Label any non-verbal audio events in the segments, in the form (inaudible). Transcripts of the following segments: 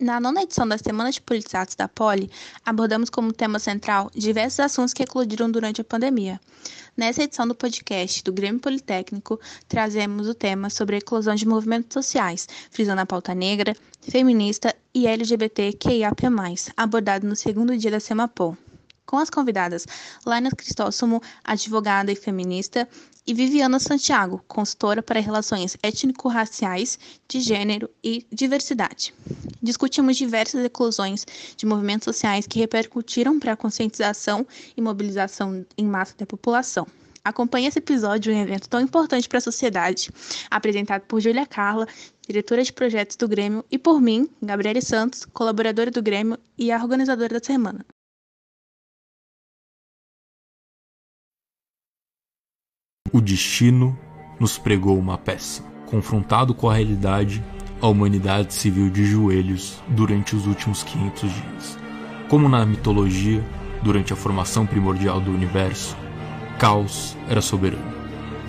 Na nona edição da Semana de Politizados da Poli, abordamos como tema central diversos assuntos que eclodiram durante a pandemia. Nessa edição do podcast do Grêmio Politécnico, trazemos o tema sobre a eclosão de movimentos sociais, frisando a pauta negra, feminista e LGBTQIAP+, abordado no segundo dia da Semapol com as convidadas Laina Cristóstomo, advogada e feminista, e Viviana Santiago, consultora para relações étnico-raciais, de gênero e diversidade. Discutimos diversas eclosões de movimentos sociais que repercutiram para a conscientização e mobilização em massa da população. Acompanhe esse episódio de um evento tão importante para a sociedade, apresentado por Júlia Carla, diretora de projetos do Grêmio, e por mim, Gabriele Santos, colaboradora do Grêmio e a organizadora da semana. O destino nos pregou uma peça. Confrontado com a realidade, a humanidade se viu de joelhos durante os últimos 500 dias. Como na mitologia, durante a formação primordial do universo, Caos era soberano.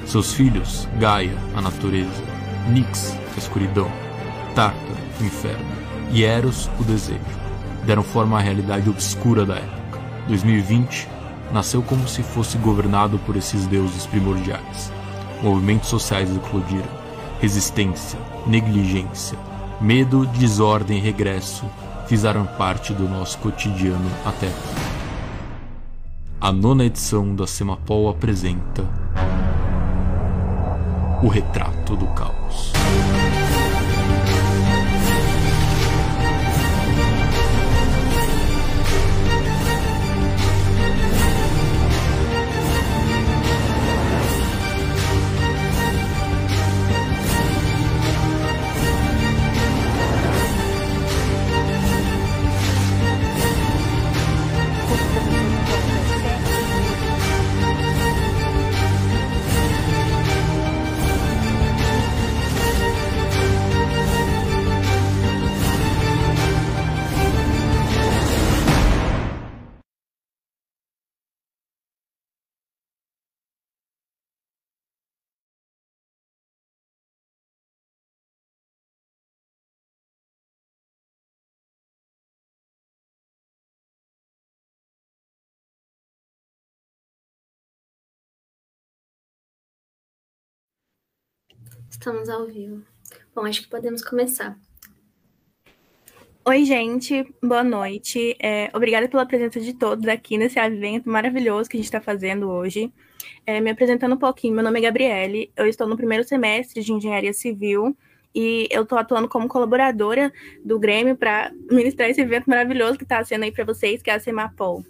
Seus filhos, Gaia, a natureza, Nix, a escuridão, Tártaro, o inferno, e Eros, o desejo, deram forma à realidade obscura da época. 2020 nasceu como se fosse governado por esses deuses primordiais. Movimentos sociais eclodiram, resistência, negligência, medo, desordem e regresso fizeram parte do nosso cotidiano até aqui. A nona edição da Semapol apresenta o retrato do caos. Estamos ao vivo. Bom, acho que podemos começar. Oi, gente, boa noite. É, obrigada pela presença de todos aqui nesse evento maravilhoso que a gente está fazendo hoje. É, me apresentando um pouquinho, meu nome é Gabriele, eu estou no primeiro semestre de Engenharia Civil e eu estou atuando como colaboradora do Grêmio para ministrar esse evento maravilhoso que está sendo aí para vocês, que é a Semapol.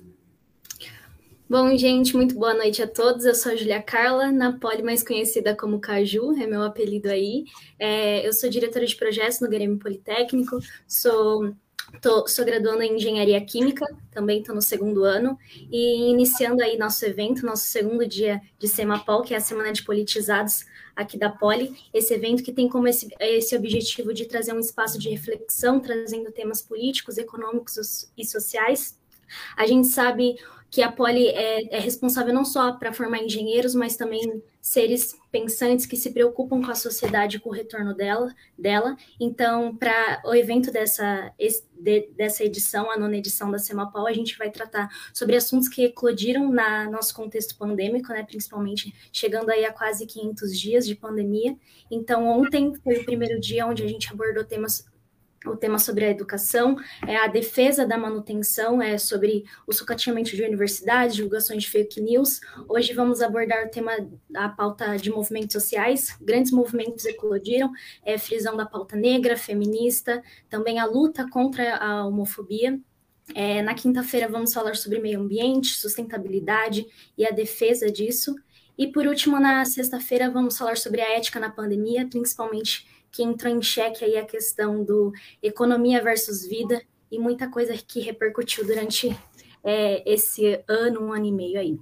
Bom, gente, muito boa noite a todos. Eu sou a Julia Carla, na Poli mais conhecida como Caju, é meu apelido aí. É, eu sou diretora de projetos no Grêmio Politécnico, sou, tô, sou graduando em Engenharia Química, também estou no segundo ano, e iniciando aí nosso evento, nosso segundo dia de Semapol, que é a Semana de Politizados aqui da Poli, esse evento que tem como esse, esse objetivo de trazer um espaço de reflexão, trazendo temas políticos, econômicos e sociais. A gente sabe que a Poli é, é responsável não só para formar engenheiros, mas também seres pensantes que se preocupam com a sociedade, com o retorno dela. dela. Então, para o evento dessa, de, dessa edição, a nona edição da Semapol, a gente vai tratar sobre assuntos que eclodiram na nosso contexto pandêmico, né, principalmente chegando aí a quase 500 dias de pandemia. Então, ontem foi o primeiro dia onde a gente abordou temas o tema sobre a educação, é a defesa da manutenção, é sobre o sucateamento de universidades, divulgações de fake news. Hoje vamos abordar o tema da pauta de movimentos sociais, grandes movimentos eclodiram, é frisão da pauta negra, feminista, também a luta contra a homofobia. É, na quinta-feira vamos falar sobre meio ambiente, sustentabilidade e a defesa disso. E por último, na sexta-feira vamos falar sobre a ética na pandemia, principalmente que entrou em xeque aí a questão do economia versus vida e muita coisa que repercutiu durante é, esse ano, um ano e meio aí.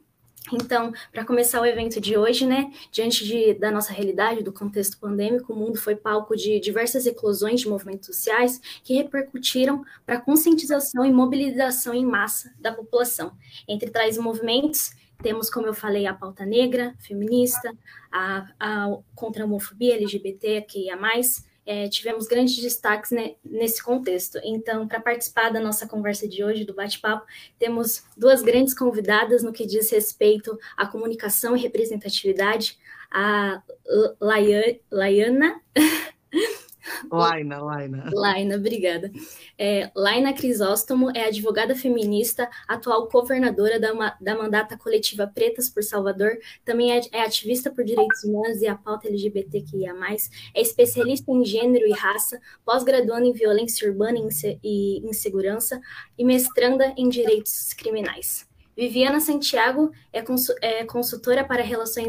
Então, para começar o evento de hoje, né, diante de, da nossa realidade, do contexto pandêmico, o mundo foi palco de diversas eclosões de movimentos sociais que repercutiram para conscientização e mobilização em massa da população. Entre tais movimentos, temos, como eu falei, a pauta negra, feminista, a, a, contra a homofobia, LGBT, que a mais, é, tivemos grandes destaques né, nesse contexto. Então, para participar da nossa conversa de hoje, do bate-papo, temos duas grandes convidadas no que diz respeito à comunicação e representatividade, a Laiana (laughs) (laughs) Laina, Laina. Laina, obrigada. É, Laina Crisóstomo é advogada feminista, atual governadora da, da mandata coletiva Pretas por Salvador, também é, é, ativista por direitos humanos e a pauta LGBTQIA+, é especialista em gênero e raça, pós-graduando em violência urbana e insegurança e mestranda em direitos criminais. Viviana Santiago é, é consultora para relações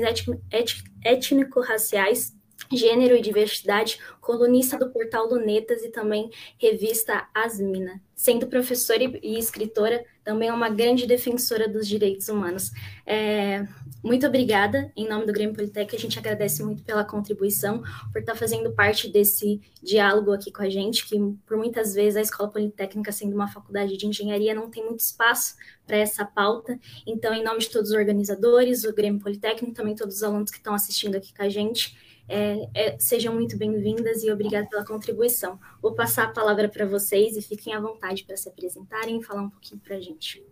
étnico-raciais Gênero e Diversidade, colunista do portal Lunetas e também revista Asmina. Sendo professora e escritora, também é uma grande defensora dos direitos humanos. É, muito obrigada, em nome do Grêmio Politec, a gente agradece muito pela contribuição, por estar fazendo parte desse diálogo aqui com a gente, que por muitas vezes a Escola Politécnica, sendo uma faculdade de engenharia, não tem muito espaço para essa pauta. Então, em nome de todos os organizadores, o Grêmio Politécnico, também todos os alunos que estão assistindo aqui com a gente, é, é, sejam muito bem-vindas e obrigada pela contribuição. Vou passar a palavra para vocês e fiquem à vontade para se apresentarem e falar um pouquinho para a gente.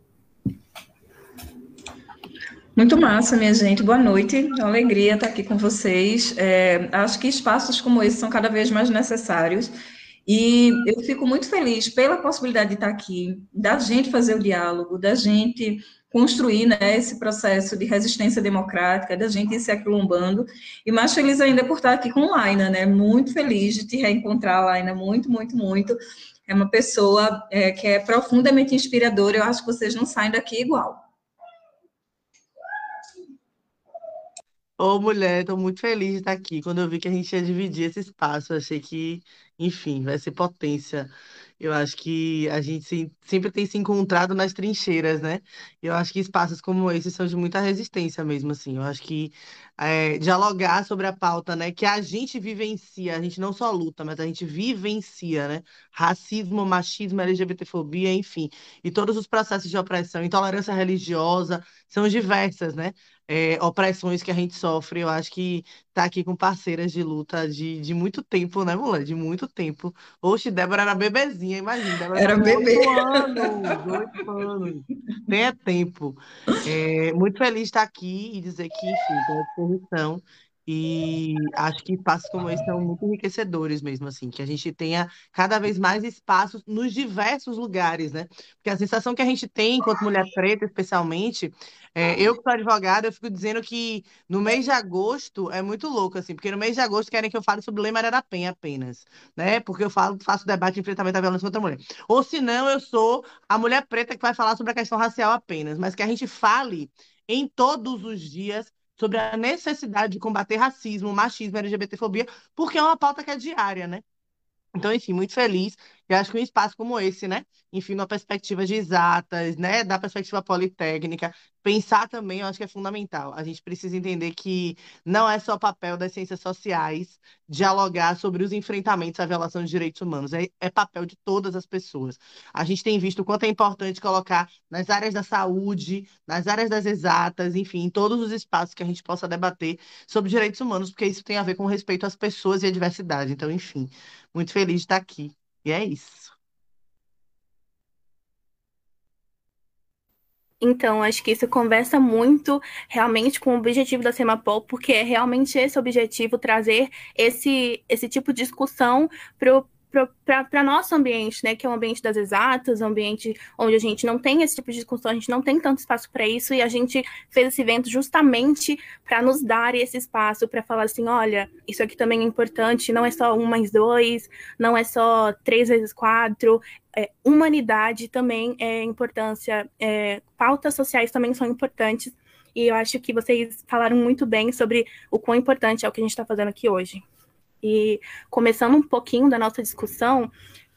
Muito massa, minha gente. Boa noite. É uma alegria estar aqui com vocês. É, acho que espaços como esse são cada vez mais necessários. E eu fico muito feliz pela possibilidade de estar aqui, da gente fazer o diálogo, da gente construir né, esse processo de resistência democrática, da gente ir se aquilombando, e mais feliz ainda por estar aqui com Laina, né, muito feliz de te reencontrar, Laina, muito, muito, muito, é uma pessoa é, que é profundamente inspiradora, eu acho que vocês não saem daqui igual. Ô, mulher, estou muito feliz de estar aqui. Quando eu vi que a gente ia dividir esse espaço, achei que, enfim, vai ser potência eu acho que a gente se- sempre tem se encontrado nas trincheiras, né? Eu acho que espaços como esse são de muita resistência mesmo, assim. Eu acho que é, dialogar sobre a pauta, né, que a gente vivencia, a gente não só luta, mas a gente vivencia, né? Racismo, machismo, LGBTfobia, enfim, e todos os processos de opressão, intolerância religiosa, são diversas, né? É, opressões que a gente sofre. Eu acho que tá aqui com parceiras de luta de, de muito tempo, né, mulher? De muito tempo. Oxe, Débora era bebezinha, imagina. Débora Era bebê. oito anos, oito anos. Nem é tempo. É, muito feliz de estar aqui e dizer que, enfim, disposição. E acho que espaços como esse são muito enriquecedores mesmo, assim, que a gente tenha cada vez mais espaços nos diversos lugares, né? Porque a sensação que a gente tem, enquanto mulher preta, especialmente, é, eu que sou advogada, eu fico dizendo que no mês de agosto é muito louco, assim, porque no mês de agosto querem que eu fale sobre Lei Maria da Penha apenas, né? Porque eu falo, faço debate de enfrentamento à violência contra a mulher. Ou se não, eu sou a mulher preta que vai falar sobre a questão racial apenas, mas que a gente fale em todos os dias sobre a necessidade de combater racismo, machismo, LGBTfobia, porque é uma pauta que é diária, né? Então, enfim, muito feliz. E acho que um espaço como esse, né? Enfim, uma perspectiva de exatas, né? Da perspectiva politécnica, pensar também, eu acho que é fundamental. A gente precisa entender que não é só papel das ciências sociais dialogar sobre os enfrentamentos à violação de direitos humanos, é, é papel de todas as pessoas. A gente tem visto o quanto é importante colocar nas áreas da saúde, nas áreas das exatas, enfim, em todos os espaços que a gente possa debater sobre direitos humanos, porque isso tem a ver com respeito às pessoas e à diversidade. Então, enfim, muito feliz de estar aqui. E é isso. Então, acho que isso conversa muito realmente com o objetivo da Semapol, porque é realmente esse objetivo trazer esse, esse tipo de discussão para para nosso ambiente, né, que é um ambiente das exatas, um ambiente onde a gente não tem esse tipo de discussão, a gente não tem tanto espaço para isso, e a gente fez esse evento justamente para nos dar esse espaço, para falar assim, olha, isso aqui também é importante, não é só um mais dois, não é só três vezes quatro, é, humanidade também é importância, é, pautas sociais também são importantes, e eu acho que vocês falaram muito bem sobre o quão importante é o que a gente está fazendo aqui hoje. E começando um pouquinho da nossa discussão,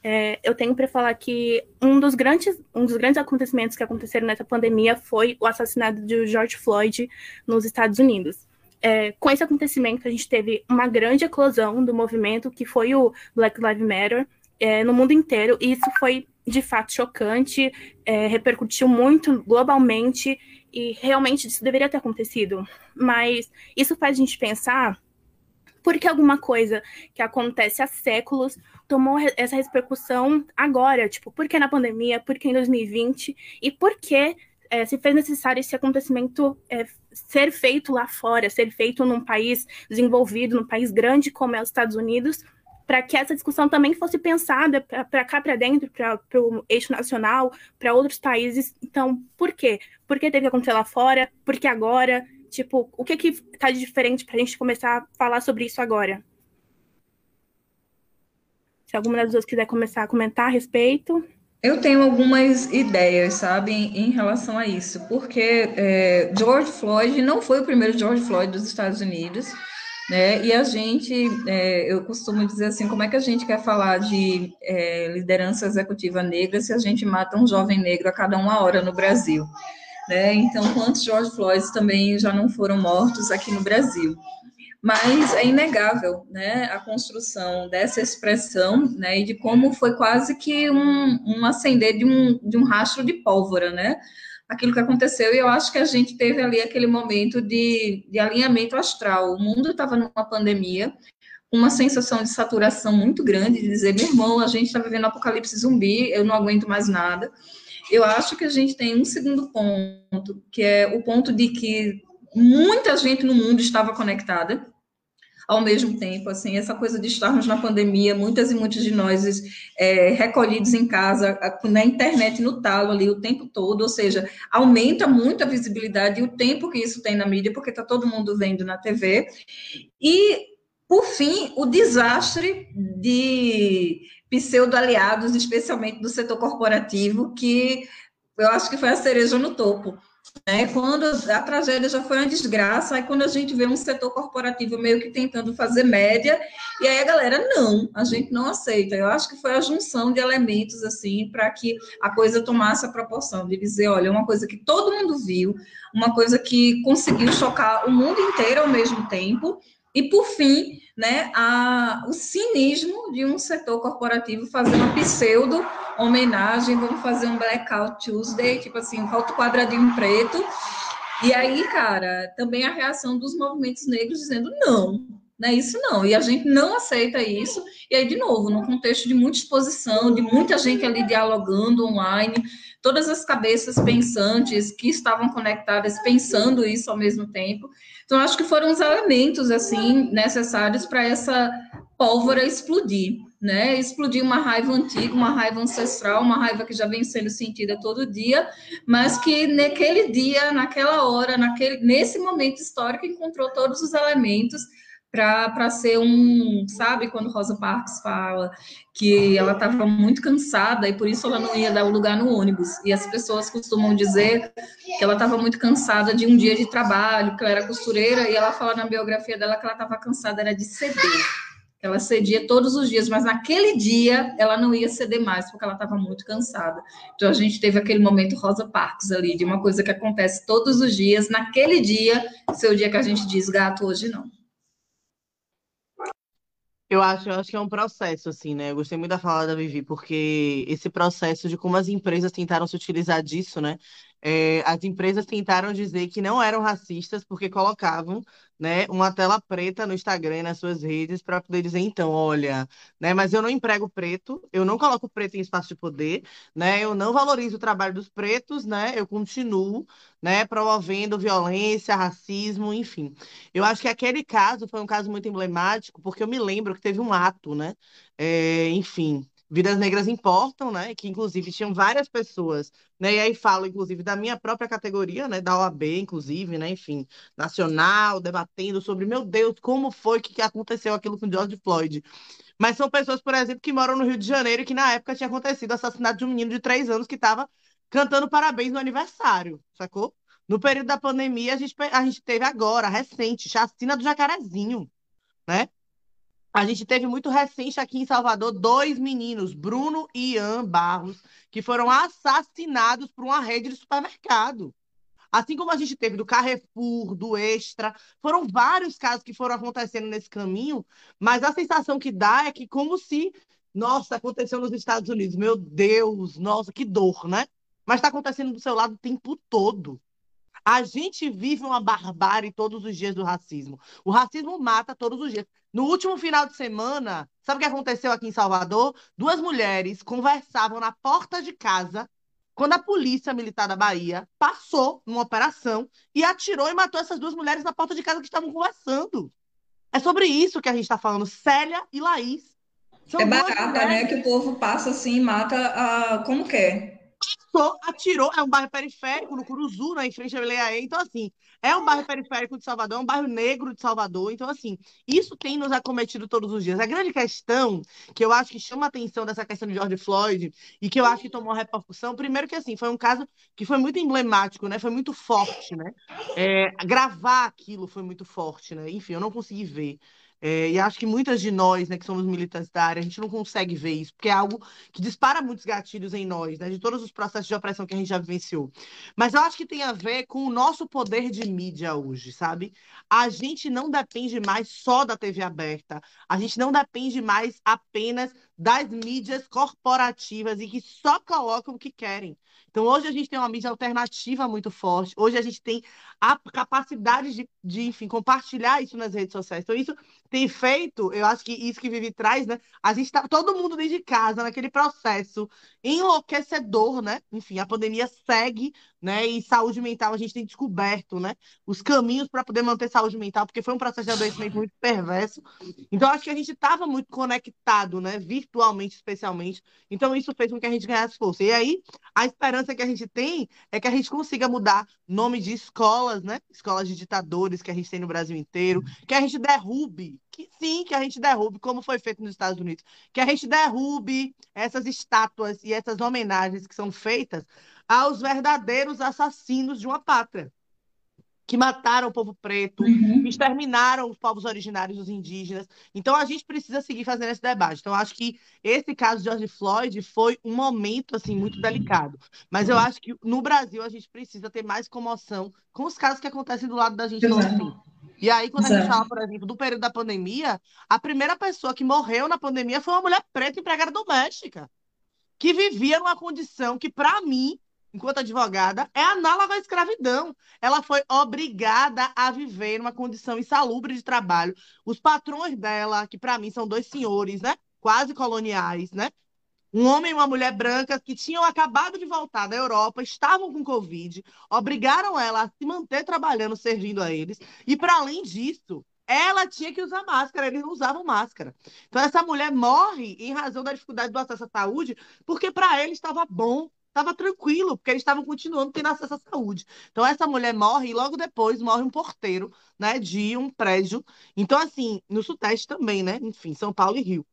é, eu tenho para falar que um dos, grandes, um dos grandes acontecimentos que aconteceram nessa pandemia foi o assassinato de George Floyd nos Estados Unidos. É, com esse acontecimento, a gente teve uma grande eclosão do movimento que foi o Black Lives Matter é, no mundo inteiro, e isso foi de fato chocante, é, repercutiu muito globalmente, e realmente isso deveria ter acontecido. Mas isso faz a gente pensar Por que alguma coisa que acontece há séculos tomou essa repercussão agora? Tipo, por que na pandemia? Por que em 2020? E por que é, se fez necessário esse acontecimento é, ser feito lá fora, ser feito num país desenvolvido, num país grande como é os Estados Unidos, para que essa discussão também fosse pensada para cá para dentro, para o eixo nacional, para outros países. Então, por quê? Por que teve que acontecer lá fora? Por que agora? Tipo, o que que está de diferente para a gente começar a falar sobre isso agora? Se alguma das duas quiser começar a comentar a respeito. Eu tenho algumas ideias, sabe, em relação a isso, porque é, George Floyd não foi o primeiro George Floyd dos Estados Unidos, né? E a gente, é, eu costumo dizer assim, como é que a gente quer falar de é, liderança executiva negra se a gente mata um jovem negro a cada uma hora no Brasil? Né? Então, quantos George Floyd também já não foram mortos aqui no Brasil? mas é inegável, né, a construção dessa expressão, né, e de como foi quase que um, um acender de um, de um rastro de pólvora, né, aquilo que aconteceu, e eu acho que a gente teve ali aquele momento de, de alinhamento astral, o mundo estava numa pandemia, uma sensação de saturação muito grande, de dizer, meu irmão, a gente está vivendo apocalipse zumbi, eu não aguento mais nada, eu acho que a gente tem um segundo ponto, que é o ponto de que muita gente no mundo estava conectada, ao mesmo tempo, assim, essa coisa de estarmos na pandemia, muitas e muitos de nós é, recolhidos em casa, na internet, no talo ali o tempo todo, ou seja, aumenta muito a visibilidade e o tempo que isso tem na mídia, porque está todo mundo vendo na TV. E, por fim, o desastre de pseudo-aliados, especialmente do setor corporativo, que eu acho que foi a cereja no topo né? Quando a tragédia já foi uma desgraça, aí quando a gente vê um setor corporativo meio que tentando fazer média, e aí a galera, não, a gente não aceita. Eu acho que foi a junção de elementos, assim, para que a coisa tomasse a proporção, de dizer, olha, uma coisa que todo mundo viu, uma coisa que conseguiu chocar o mundo inteiro ao mesmo tempo, e, por fim, né, a, o cinismo de um setor corporativo fazer uma pseudo homenagem, vamos fazer um Blackout Tuesday, tipo assim, falta o quadradinho preto. E aí, cara, também a reação dos movimentos negros dizendo não, não é isso não. E a gente não aceita isso. E aí, de novo, num contexto de muita exposição, de muita gente ali dialogando online, todas as cabeças pensantes que estavam conectadas pensando isso ao mesmo tempo. Então, acho que foram os elementos, assim, necessários para essa pólvora explodir, né? Explodir uma raiva antiga, uma raiva ancestral, uma raiva que já vem sendo sentida todo dia, mas que naquele dia, naquela hora, naquele, nesse momento histórico, encontrou todos os elementos para ser um, sabe, quando Rosa Parks fala que ela estava muito cansada e por isso ela não ia dar o lugar no ônibus. E as pessoas costumam dizer que ela estava muito cansada de um dia de trabalho, que ela era costureira, e ela fala na biografia dela que ela estava cansada era de ceder. Ela cedia todos os dias, mas naquele dia ela não ia ceder mais, porque ela estava muito cansada. Então a gente teve aquele momento Rosa Parks ali, de uma coisa que acontece todos os dias, naquele dia, seu dia que a gente diz gato, hoje não. Eu acho, eu acho que é um processo, assim, né? Eu gostei muito da fala da Vivi, porque esse processo de como as empresas tentaram se utilizar disso, né? É, as empresas tentaram dizer que não eram racistas porque colocavam né, uma tela preta no Instagram nas suas redes para poder dizer, então, olha, né, mas eu não emprego preto, eu não coloco preto em espaço de poder, né, eu não valorizo o trabalho dos pretos, né, eu continuo, né, promovendo violência, racismo, enfim. Eu acho que aquele caso foi um caso muito emblemático, porque eu me lembro que teve um ato, né, é, enfim, Vidas Negras Importam, né? Que inclusive tinham várias pessoas, né? E aí falo, inclusive, da minha própria categoria, né? Da OAB, inclusive, né? Enfim, nacional, debatendo sobre, meu Deus, como foi que aconteceu aquilo com George Floyd. Mas são pessoas, por exemplo, que moram no Rio de Janeiro e que na época tinha acontecido o assassinato de um menino de três anos que estava cantando parabéns no aniversário, sacou? No período da pandemia, a gente, a gente teve agora, recente, chacina do Jacarezinho, né? A gente teve muito recente aqui em Salvador dois meninos, Bruno e Ian Barros, que foram assassinados por uma rede de supermercado. Assim como a gente teve do Carrefour, do Extra, foram vários casos que foram acontecendo nesse caminho, mas a sensação que dá é que como se, nossa, aconteceu nos Estados Unidos, meu Deus, nossa, que dor, né? Mas está acontecendo do seu lado o tempo todo. A gente vive uma barbárie todos os dias do racismo. O racismo mata todos os dias. No último final de semana, sabe o que aconteceu aqui em Salvador? Duas mulheres conversavam na porta de casa quando a polícia militar da Bahia passou numa operação e atirou e matou essas duas mulheres na porta de casa que estavam conversando. É sobre isso que a gente está falando, Célia e Laís. São é barata, né? Que o povo passa assim, mata a... como quer passou, atirou. É um bairro periférico, no Curuzu, né, em frente à Leaê. Então, assim, é um bairro periférico de Salvador, é um bairro negro de Salvador. Então, assim, isso tem nos acometido todos os dias. A grande questão que eu acho que chama a atenção dessa questão de George Floyd e que eu acho que tomou repercussão, primeiro que, assim, foi um caso que foi muito emblemático, né? Foi muito forte, né? É, gravar aquilo foi muito forte, né? Enfim, eu não consegui ver. É, e acho que muitas de nós, né, que somos militantes da área, a gente não consegue ver isso, porque é algo que dispara muitos gatilhos em nós, né, de todos os processos de opressão que a gente já vivenciou. Mas eu acho que tem a ver com o nosso poder de mídia hoje, sabe? A gente não depende mais só da TV aberta, a gente não depende mais apenas das mídias corporativas e que só colocam o que querem. Então, hoje a gente tem uma mídia alternativa muito forte, hoje a gente tem a capacidade de, de, enfim, compartilhar isso nas redes sociais. Então, isso tem feito, eu acho que isso que Vivi traz, né? A gente está todo mundo dentro de casa, naquele processo enlouquecedor, né? Enfim, a pandemia segue, né? E saúde mental a gente tem descoberto, né? Os caminhos para poder manter saúde mental, porque foi um processo de adoecimento muito perverso. Então, acho que a gente estava muito conectado, né? Virtualmente, especialmente. Então, isso fez com que a gente ganhasse força. E aí, a esperança que a gente tem é que a gente consiga mudar nome de escolas, né? Escolas de ditadores que a gente tem no Brasil inteiro, que a gente derrube que sim, que a gente derrube, como foi feito nos Estados Unidos, que a gente derrube essas estátuas e essas homenagens que são feitas aos verdadeiros assassinos de uma pátria, que mataram o povo preto, uhum. que exterminaram os povos originários, os indígenas. Então a gente precisa seguir fazendo esse debate. Então acho que esse caso de George Floyd foi um momento assim muito delicado, mas eu acho que no Brasil a gente precisa ter mais comoção com os casos que acontecem do lado da gente. Exato. E aí, quando Exato. a gente fala, por exemplo, do período da pandemia, a primeira pessoa que morreu na pandemia foi uma mulher preta empregada doméstica, que vivia numa condição que, para mim, enquanto advogada, é análoga à escravidão. Ela foi obrigada a viver numa condição insalubre de trabalho. Os patrões dela, que para mim são dois senhores, né? Quase coloniais, né? um homem e uma mulher brancas que tinham acabado de voltar da Europa, estavam com Covid, obrigaram ela a se manter trabalhando, servindo a eles. E, para além disso, ela tinha que usar máscara, eles não usavam máscara. Então, essa mulher morre em razão da dificuldade do acesso à saúde, porque para eles estava bom, estava tranquilo, porque eles estavam continuando tendo acesso à saúde. Então, essa mulher morre e logo depois morre um porteiro né, de um prédio. Então, assim, no Sudeste também, né? Enfim, São Paulo e Rio.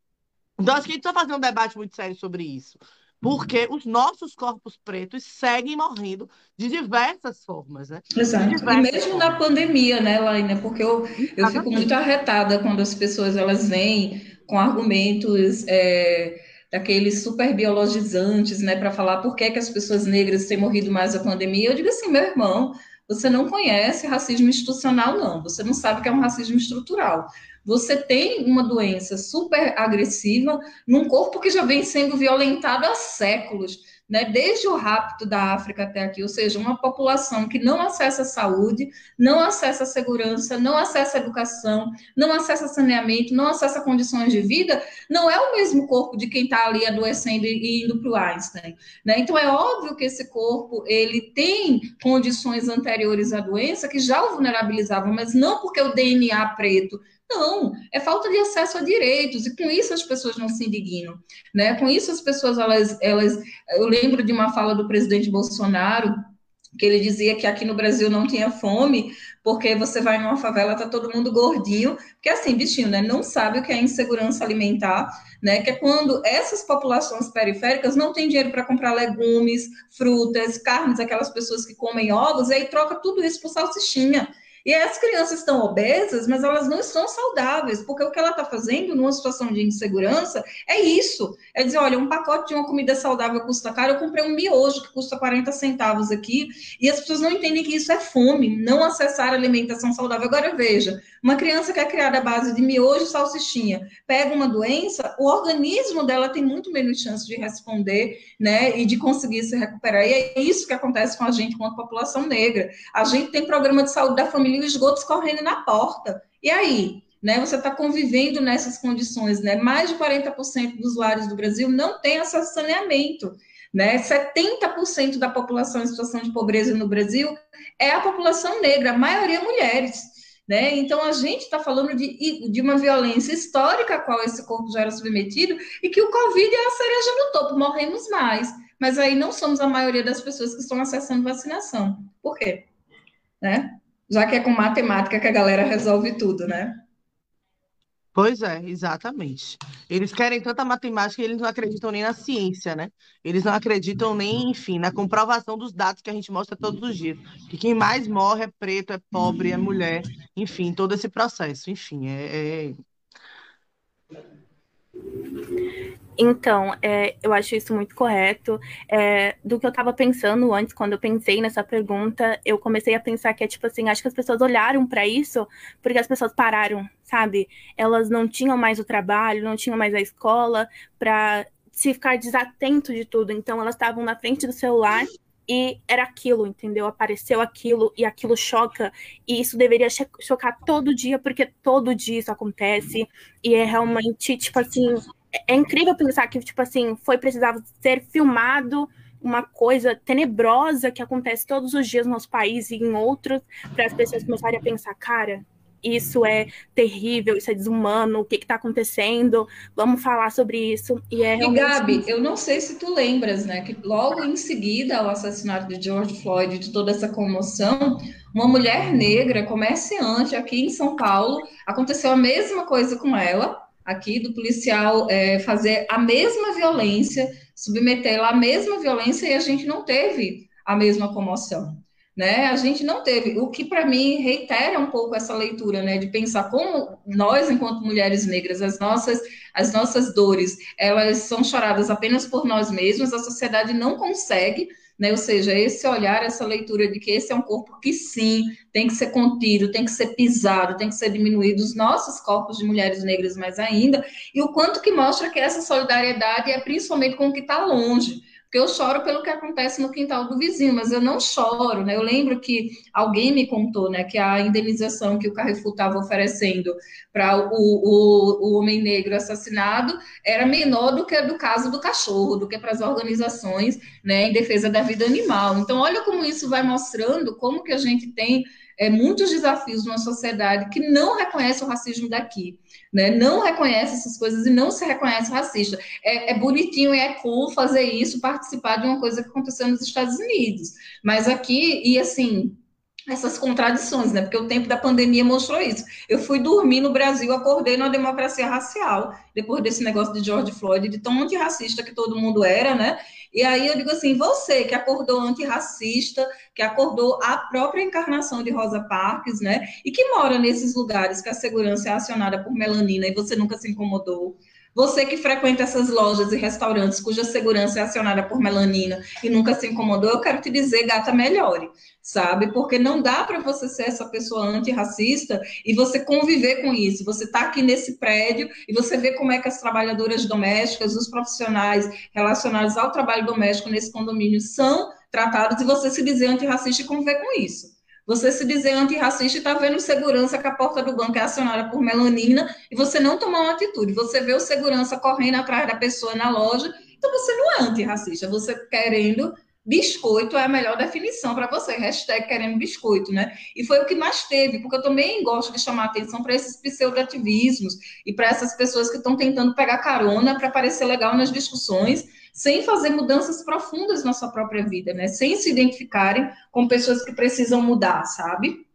Então, acho que a gente precisa fazer um debate muito sério sobre isso. Porque os nossos corpos pretos seguem morrendo de diversas formas, né? Exato. E mesmo formas. na pandemia, né, Laina? Porque eu, eu fico muito arretada quando as pessoas elas vêm com argumentos é, daqueles super biologizantes, né, para falar por que, que as pessoas negras têm morrido mais na pandemia. Eu digo assim, meu irmão, você não conhece racismo institucional, não. Você não sabe que é um racismo estrutural você tem uma doença super agressiva num corpo que já vem sendo violentado há séculos, né? Desde o rapto da África até aqui, ou seja, uma população que não acessa saúde, não acessa segurança, não acessa educação, não acessa saneamento, não acessa condições de vida, não é o mesmo corpo de quem está ali adoecendo e indo para o Einstein, né? Então é óbvio que esse corpo ele tem condições anteriores à doença que já o vulnerabilizavam, mas não porque o DNA preto não, é falta de acesso a direitos, e com isso as pessoas não se indignam, né? Com isso as pessoas, elas, elas, eu lembro de uma fala do presidente Bolsonaro, que ele dizia que aqui no Brasil não tinha fome, porque você vai numa favela, tá todo mundo gordinho, porque assim, bichinho, né, não sabe o que é insegurança alimentar, né, que é quando essas populações periféricas não têm dinheiro para comprar legumes, frutas, carnes, aquelas pessoas que comem ovos, e aí troca tudo isso por salsichinha, e as crianças estão obesas, mas elas não estão saudáveis, porque o que ela está fazendo numa situação de insegurança é isso. É dizer, olha, um pacote de uma comida saudável custa caro, eu comprei um miojo que custa 40 centavos aqui, e as pessoas não entendem que isso é fome, não acessar alimentação saudável. Agora veja, uma criança que é criada à base de miojo e salsichinha, pega uma doença, o organismo dela tem muito menos chance de responder, né, e de conseguir se recuperar. E é isso que acontece com a gente, com a população negra. A gente tem programa de saúde da família e o esgoto escorrendo na porta. E aí? né? Você está convivendo nessas condições, né? Mais de 40% dos lares do Brasil não tem acesso a saneamento, né? 70% da população em situação de pobreza no Brasil é a população negra, a maioria mulheres. Né? Então, a gente está falando de, de uma violência histórica a qual esse corpo já era submetido e que o Covid é a cereja no topo, morremos mais. Mas aí não somos a maioria das pessoas que estão acessando vacinação. Por quê? Né? Já que é com matemática que a galera resolve tudo, né? Pois é, exatamente. Eles querem tanta matemática que eles não acreditam nem na ciência, né? Eles não acreditam nem, enfim, na comprovação dos dados que a gente mostra todos os dias. Que quem mais morre é preto, é pobre, é mulher, enfim, todo esse processo. Enfim, é, é... Então, é, eu acho isso muito correto. É, do que eu estava pensando antes, quando eu pensei nessa pergunta, eu comecei a pensar que é tipo assim: acho que as pessoas olharam para isso porque as pessoas pararam, sabe? Elas não tinham mais o trabalho, não tinham mais a escola para se ficar desatento de tudo. Então, elas estavam na frente do celular e era aquilo, entendeu? Apareceu aquilo e aquilo choca. E isso deveria chocar todo dia, porque todo dia isso acontece. E é realmente, tipo assim é incrível pensar que, tipo assim, foi precisava ser filmado uma coisa tenebrosa que acontece todos os dias no nosso país e em outros, para as pessoas começarem a pensar, cara, isso é terrível, isso é desumano, o que está acontecendo? Vamos falar sobre isso. E, é realmente... e Gabi, eu não sei se tu lembras, né, que logo em seguida ao assassinato de George Floyd, de toda essa comoção, uma mulher negra, comerciante aqui em São Paulo, aconteceu a mesma coisa com ela aqui do policial é, fazer a mesma violência, submetê-la à mesma violência e a gente não teve a mesma comoção. Né? A gente não teve, o que para mim reitera um pouco essa leitura, né, de pensar como nós, enquanto mulheres negras, as nossas, as nossas dores, elas são choradas apenas por nós mesmas, a sociedade não consegue né? Ou seja, esse olhar, essa leitura de que esse é um corpo que sim tem que ser contido, tem que ser pisado, tem que ser diminuído, os nossos corpos de mulheres negras mais ainda, e o quanto que mostra que essa solidariedade é principalmente com o que está longe porque eu choro pelo que acontece no quintal do vizinho, mas eu não choro, né? Eu lembro que alguém me contou, né, que a indenização que o Carrefour estava oferecendo para o, o, o, homem negro assassinado era menor do que do caso do cachorro, do que para as organizações, né, em defesa da vida animal. Então, olha como isso vai mostrando como que a gente tem é, muitos desafios numa sociedade que não reconhece o racismo daqui, né? Não reconhece essas coisas e não se reconhece racista. É, é bonitinho e é cool fazer isso, participar de uma coisa que aconteceu nos Estados Unidos, mas aqui e assim essas contradições, né? Porque o tempo da pandemia mostrou isso. Eu fui dormir no Brasil, acordei numa democracia racial, depois desse negócio de George Floyd, de tão antirracista que todo mundo era, né? E aí eu digo assim, você que acordou antirracista, que acordou a própria encarnação de Rosa Parks, né? E que mora nesses lugares que a segurança é acionada por melanina e você nunca se incomodou. Você que frequenta essas lojas e restaurantes cuja segurança é acionada por melanina e nunca se incomodou, eu quero te dizer, gata, melhore, sabe? Porque não dá para você ser essa pessoa antirracista e você conviver com isso. Você está aqui nesse prédio e você vê como é que as trabalhadoras domésticas, os profissionais relacionados ao trabalho doméstico nesse condomínio são tratados e você se dizer antirracista e conviver com isso. Você se dizer antirracista e está vendo segurança que a porta do banco é acionada por melanina e você não tomar uma atitude. Você vê o segurança correndo atrás da pessoa na loja, então você não é antirracista. Você querendo biscoito é a melhor definição para você. Hashtag querendo biscoito, né? E foi o que mais teve, porque eu também gosto de chamar atenção para esses pseudo-ativismos e para essas pessoas que estão tentando pegar carona para parecer legal nas discussões sem fazer mudanças profundas na sua própria vida, né? Sem se identificarem com pessoas que precisam mudar, sabe?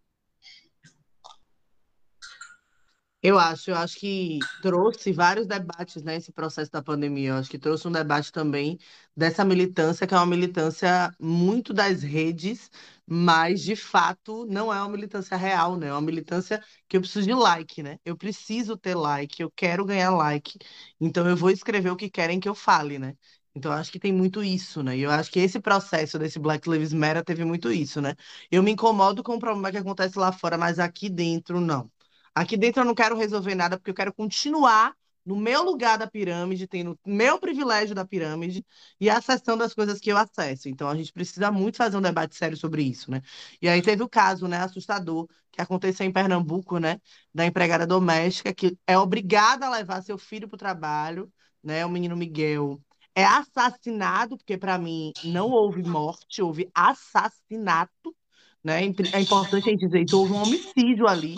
Eu acho, eu acho que trouxe vários debates, né, processo da pandemia. Eu acho que trouxe um debate também dessa militância, que é uma militância muito das redes, mas de fato não é uma militância real, né? É uma militância que eu preciso de like, né? Eu preciso ter like, eu quero ganhar like, então eu vou escrever o que querem que eu fale, né? Então, eu acho que tem muito isso, né? E eu acho que esse processo desse Black Lives Matter teve muito isso, né? Eu me incomodo com o problema que acontece lá fora, mas aqui dentro, não. Aqui dentro eu não quero resolver nada, porque eu quero continuar no meu lugar da pirâmide, tendo meu privilégio da pirâmide e acessando as coisas que eu acesso. Então, a gente precisa muito fazer um debate sério sobre isso, né? E aí teve o caso, né, assustador, que aconteceu em Pernambuco, né, da empregada doméstica que é obrigada a levar seu filho para o trabalho, né, o menino Miguel é assassinado, porque para mim não houve morte, houve assassinato, né? É importante a gente dizer isso, houve um homicídio ali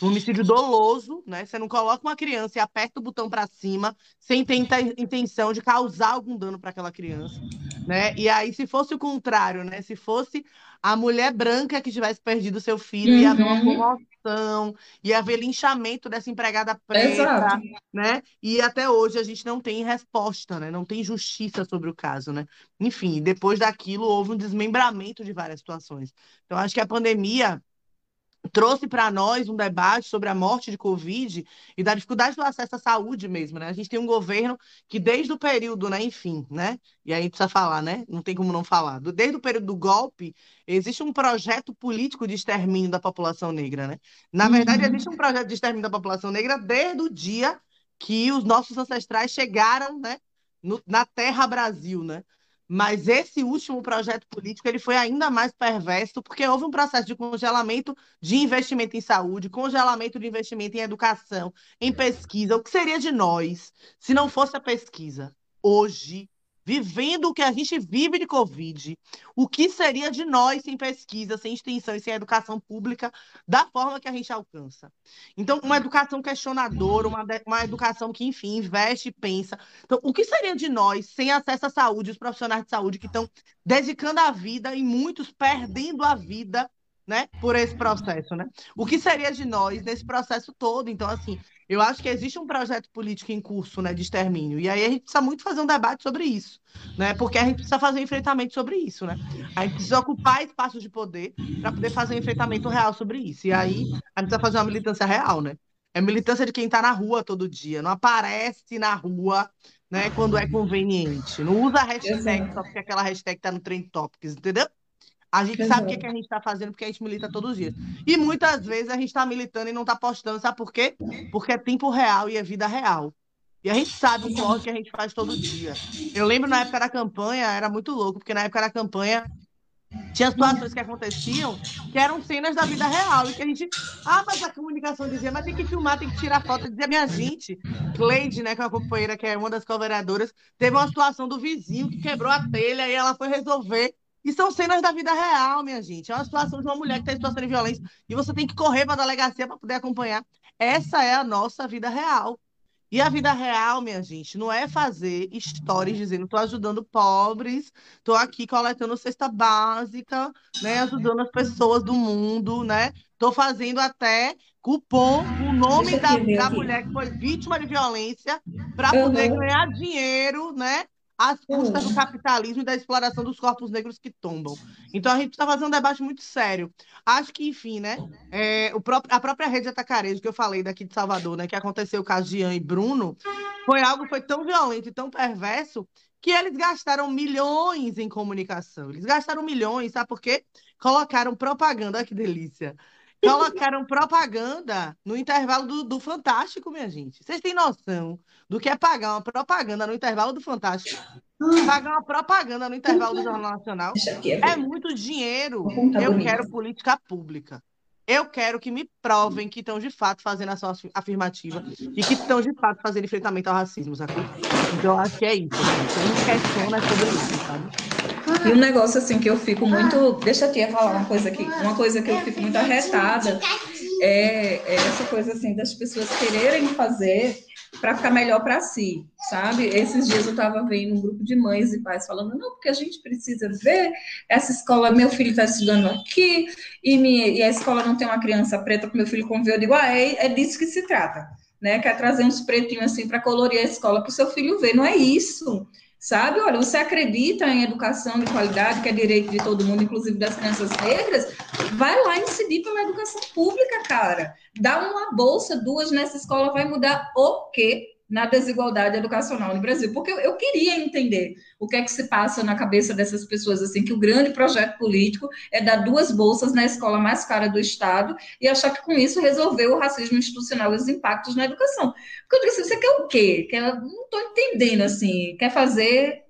um homicídio doloso, né? Você não coloca uma criança e aperta o botão para cima sem ter intenção de causar algum dano para aquela criança, né? E aí, se fosse o contrário, né? Se fosse a mulher branca que tivesse perdido seu filho, uhum. ia haver uma uhum. comoção, ia haver linchamento dessa empregada preta, Exato. né? E até hoje a gente não tem resposta, né? Não tem justiça sobre o caso, né? Enfim, depois daquilo houve um desmembramento de várias situações. Então, acho que a pandemia trouxe para nós um debate sobre a morte de Covid e da dificuldade do acesso à saúde mesmo, né? A gente tem um governo que desde o período, né, enfim, né? E aí precisa falar, né? Não tem como não falar. Desde o período do golpe, existe um projeto político de extermínio da população negra, né? Na verdade, uhum. existe um projeto de extermínio da população negra desde o dia que os nossos ancestrais chegaram, né, no, na terra Brasil, né? Mas esse último projeto político ele foi ainda mais perverso, porque houve um processo de congelamento de investimento em saúde, congelamento de investimento em educação, em pesquisa. O que seria de nós se não fosse a pesquisa? Hoje, vivendo o que a gente vive de Covid, o que seria de nós sem pesquisa, sem extensão e sem educação pública da forma que a gente alcança? Então, uma educação questionadora, uma, uma educação que, enfim, investe e pensa. Então, o que seria de nós sem acesso à saúde, os profissionais de saúde que estão dedicando a vida e muitos perdendo a vida né, por esse processo, né? O que seria de nós nesse processo todo? Então, assim, eu acho que existe um projeto político em curso, né, de extermínio, e aí a gente precisa muito fazer um debate sobre isso, né? Porque a gente precisa fazer um enfrentamento sobre isso, né? A gente precisa ocupar espaços de poder para poder fazer um enfrentamento real sobre isso. E aí a gente precisa fazer uma militância real, né? É militância de quem está na rua todo dia, não aparece na rua, né, quando é conveniente. Não usa hashtag só porque aquela hashtag está no Trend Topics, entendeu? A gente Exato. sabe o que, que a gente está fazendo porque a gente milita todos os dias. E muitas vezes a gente está militando e não está postando, sabe por quê? Porque é tempo real e é vida real. E a gente sabe o corre que a gente faz todo dia. Eu lembro na época da campanha, era muito louco, porque na época da campanha tinha situações que aconteciam que eram cenas da vida real. E que a gente. Ah, mas a comunicação dizia, mas tem que filmar, tem que tirar foto. Dizia, minha gente, Cleide, né, que é uma companheira, que é uma das co-vereadoras, teve uma situação do vizinho que quebrou a telha e ela foi resolver. E são cenas da vida real, minha gente. É uma situação de uma mulher que está em situação de violência e você tem que correr para a delegacia para poder acompanhar. Essa é a nossa vida real. E a vida real, minha gente, não é fazer stories dizendo estou ajudando pobres, estou aqui coletando cesta básica, né, ajudando as pessoas do mundo, né? Estou fazendo até cupom o nome da, da mulher que foi vítima de violência para poder uhum. ganhar dinheiro, né? Às custas do capitalismo e da exploração dos corpos negros que tombam. Então a gente está fazendo um debate muito sério. Acho que, enfim, né? É, o próprio, a própria rede de atacarejo que eu falei daqui de Salvador, né? Que aconteceu o caso de Ian e Bruno, foi algo foi tão violento e tão perverso que eles gastaram milhões em comunicação. Eles gastaram milhões, sabe por quê? Colocaram propaganda, olha que delícia Colocaram propaganda no intervalo do, do Fantástico, minha gente. Vocês têm noção do que é pagar uma propaganda no intervalo do Fantástico? Pagar uma propaganda no intervalo do Jornal Nacional é muito dinheiro. Eu quero política pública. Eu quero que me provem que estão de fato fazendo ação afirmativa e que estão de fato fazendo enfrentamento ao racismo, sabe? Então eu acho que é isso. Gente. Gente questiona sobre isso, sabe? E um negócio assim que eu fico muito. Deixa a tia falar uma coisa aqui. Uma coisa que eu fico muito arretada é, é essa coisa assim das pessoas quererem fazer para ficar melhor para si, sabe? Esses dias eu estava vendo um grupo de mães e pais falando, não, porque a gente precisa ver essa escola, meu filho está estudando aqui, e, me, e, a escola não tem uma criança preta para meu filho conviver. Eu digo, ah, é, é disso que se trata, né? Quer trazer uns pretinhos assim para colorir a escola para o seu filho ver. Não é isso sabe? Olha, você acredita em educação de qualidade, que é direito de todo mundo, inclusive das crianças negras, vai lá incidir pela educação pública, cara. Dá uma bolsa, duas nessa escola, vai mudar o quê? Na desigualdade educacional no Brasil, porque eu, eu, queria entender o que é que se passa na cabeça dessas pessoas, assim, que o grande projeto político é dar duas bolsas na escola mais cara do Estado e achar que com isso resolveu o racismo institucional e os impactos na educação. Porque eu disse, assim, você quer o quê? Quer, não estou entendendo, assim, quer fazer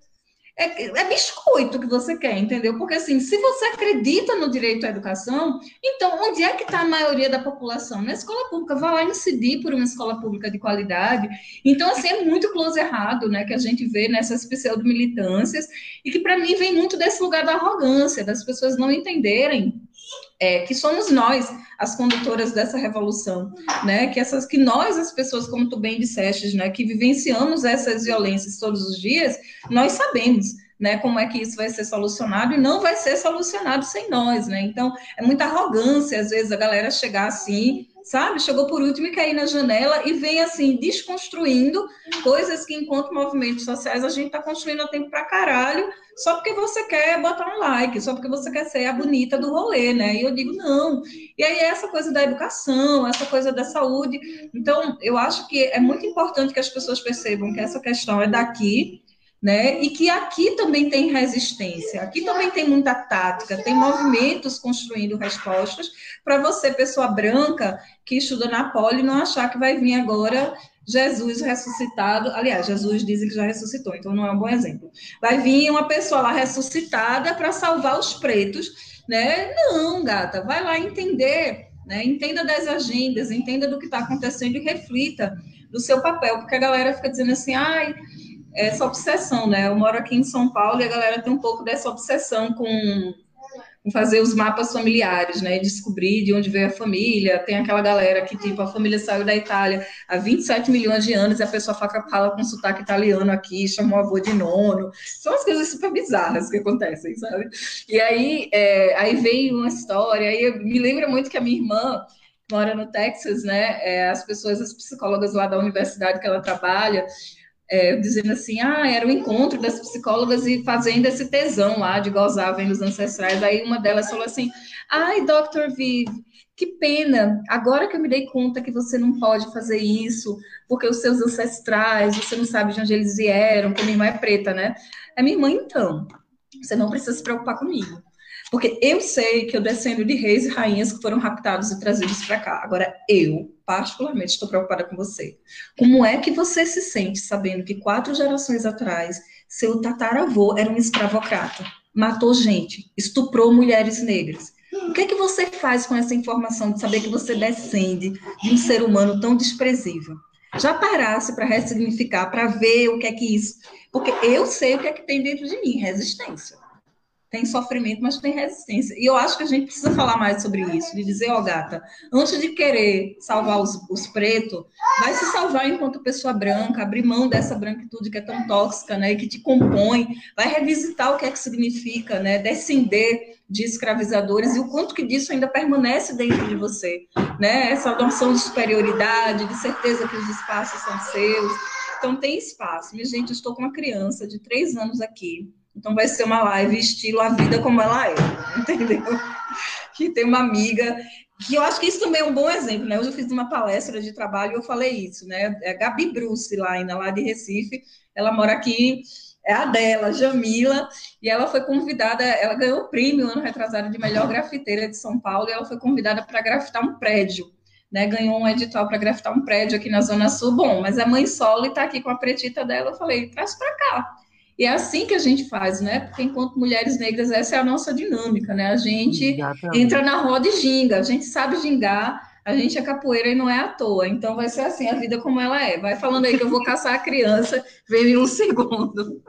é, é, biscoito que você quer, entendeu? Porque assim, se você acredita no direito à educação, então onde é que está a maioria da população? Na escola pública, vai lá incidir por uma escola pública de qualidade. Então, assim, é muito close errado, né, que a gente vê nessas pseudo-militâncias, e que para mim vem muito desse lugar da arrogância, das pessoas não entenderem é, que somos nós as condutoras dessa revolução, né? Que essas, que nós as pessoas, como tu bem disseste, né? Que vivenciamos essas violências todos os dias, nós sabemos, né? Como é que isso vai ser solucionado e não vai ser solucionado sem nós, né? Então é muita arrogância às vezes a galera chegar assim sabe? Chegou por último e cair na janela e vem assim, desconstruindo coisas que, enquanto movimentos sociais, a gente está construindo a tempo para caralho, só porque você quer botar um like, só porque você quer ser a bonita do rolê, né? E eu digo, não. E aí, essa coisa da educação, essa coisa da saúde. Então, eu acho que é muito importante que as pessoas percebam que essa questão é daqui, né? E que aqui também tem resistência, aqui também tem muita tática, tem movimentos construindo respostas para você, pessoa branca, que estuda na poli, não achar que vai vir agora Jesus ressuscitado. Aliás, Jesus dizem que já ressuscitou, então não é um bom exemplo. Vai vir uma pessoa lá ressuscitada para salvar os pretos, né? Não, gata, vai lá entender, né? Entenda das agendas, entenda do que está acontecendo e reflita do seu papel, porque a galera fica dizendo assim, ai essa obsessão, né? Eu moro aqui em São Paulo e a galera tem um pouco dessa obsessão com, fazer os mapas familiares, né? Descobrir de onde veio a família. Tem aquela galera que, tipo, a família saiu da Itália há 27 milhões de anos e a pessoa fala, fala com sotaque italiano aqui, chamou o avô de nono. São as coisas super bizarras que acontecem, sabe? E aí, é, aí veio uma história, aí me lembra muito que a minha irmã mora no Texas, né? É, as pessoas, as psicólogas lá da universidade que ela trabalha, é, dizendo assim, ah, era o encontro das psicólogas e fazendo esse tesão lá de gozar vendo os ancestrais. Aí uma delas falou assim, ai, Dr. Viv, que pena, agora que eu me dei conta que você não pode fazer isso, porque os seus ancestrais, você não sabe de onde eles vieram, porque minha irmã é preta, né? A minha irmã, então, você não precisa se preocupar comigo. Porque eu sei que eu descendo de reis e rainhas que foram raptados e trazidos para cá. Agora, eu, particularmente, estou preocupada com você. Como é que você se sente sabendo que quatro gerações atrás, seu tataravô era um escravocrata, matou gente, estuprou mulheres negras? O que é que você faz com essa informação de saber que você descende de um ser humano tão desprezível? Já parasse para ressignificar, para ver o que é que isso. Porque eu sei o que é que tem dentro de mim: resistência tem sofrimento, mas tem resistência. E eu acho que a gente precisa falar mais sobre isso, de dizer, ó, oh, gata, antes de querer salvar os, os pretos, vai se salvar enquanto pessoa branca, abrir mão dessa branquitude que é tão tóxica, né, que te compõe, vai revisitar o que é que significa, né, descender de escravizadores e o quanto que disso ainda permanece dentro de você, né, essa noção de superioridade, de certeza que os espaços são seus. Então, tem espaço. Minha gente, eu estou com uma criança de três anos aqui, então vai ser uma live estilo a vida como ela é, (laughs) entendeu? Que tem uma amiga que eu acho que isso também é um bom exemplo, né? Hoje eu fiz uma palestra de trabalho e eu falei isso, né? É a Gabi Bruce lá ainda lá de Recife, ela mora aqui, é a dela, Jamila, e ela foi convidada, ela ganhou o prêmio ano retrasado de melhor grafiteira de São Paulo, e ela foi convidada para grafitar um prédio. Né, ganhou um edital para grafitar um prédio aqui na Zona Sul. Bom, mas é mãe solo está aqui com a pretita dela. Eu falei, traz para cá. E é assim que a gente faz, né? Porque enquanto mulheres negras, essa é a nossa dinâmica, né? A gente Exatamente. entra na roda e ginga, a gente sabe gingar, a gente é capoeira e não é à toa. Então vai ser assim a vida como ela é. Vai falando aí que eu vou caçar a criança, vem em um (laughs) segundo.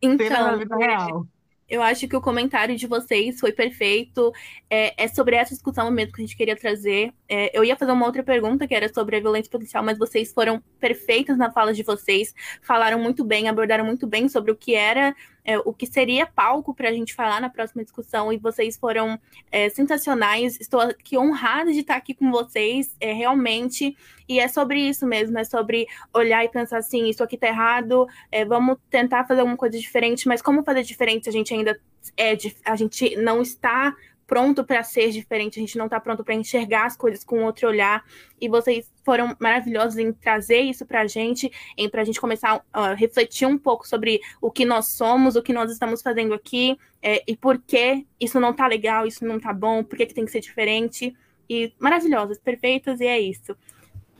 Então, vida real. Eu acho que o comentário de vocês foi perfeito. É, é sobre essa discussão mesmo que a gente queria trazer. É, eu ia fazer uma outra pergunta que era sobre a violência policial, mas vocês foram perfeitos na fala de vocês, falaram muito bem, abordaram muito bem sobre o que era é, o que seria palco para a gente falar na próxima discussão e vocês foram é, sensacionais. Estou aqui honrada de estar aqui com vocês, é, realmente. E é sobre isso mesmo, é sobre olhar e pensar assim: isso aqui tá errado, é, vamos tentar fazer alguma coisa diferente, mas como fazer diferente se a gente ainda é, a gente não está pronto para ser diferente, a gente não está pronto para enxergar as coisas com outro olhar. E vocês foram maravilhosos em trazer isso para a gente, em para a gente começar a refletir um pouco sobre o que nós somos, o que nós estamos fazendo aqui é, e por que isso não está legal, isso não está bom, por que, que tem que ser diferente. E maravilhosas, perfeitas, e é isso.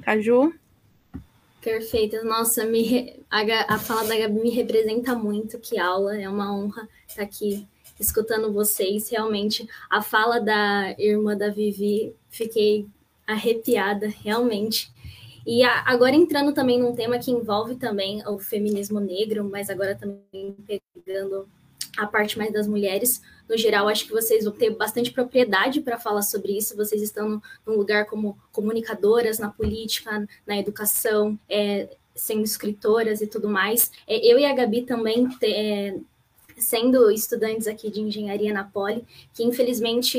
Caju? Perfeita. Nossa, me, a, a fala da Gabi me representa muito. Que aula, é uma honra estar aqui escutando vocês. Realmente, a fala da irmã da Vivi, fiquei arrepiada, realmente. E a, agora entrando também num tema que envolve também o feminismo negro, mas agora também pegando a parte mais das mulheres. No geral, acho que vocês vão ter bastante propriedade para falar sobre isso. Vocês estão num lugar como comunicadoras na política, na educação, é, sendo escritoras e tudo mais. É, eu e a Gabi também é, sendo estudantes aqui de engenharia na Poli, que infelizmente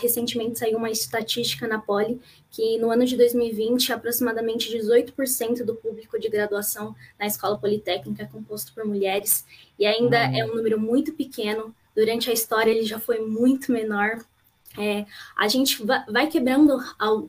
recentemente saiu uma estatística na Poli que no ano de 2020 aproximadamente 18% do público de graduação na escola politécnica é composto por mulheres e ainda uhum. é um número muito pequeno. Durante a história ele já foi muito menor. É, a gente vai quebrando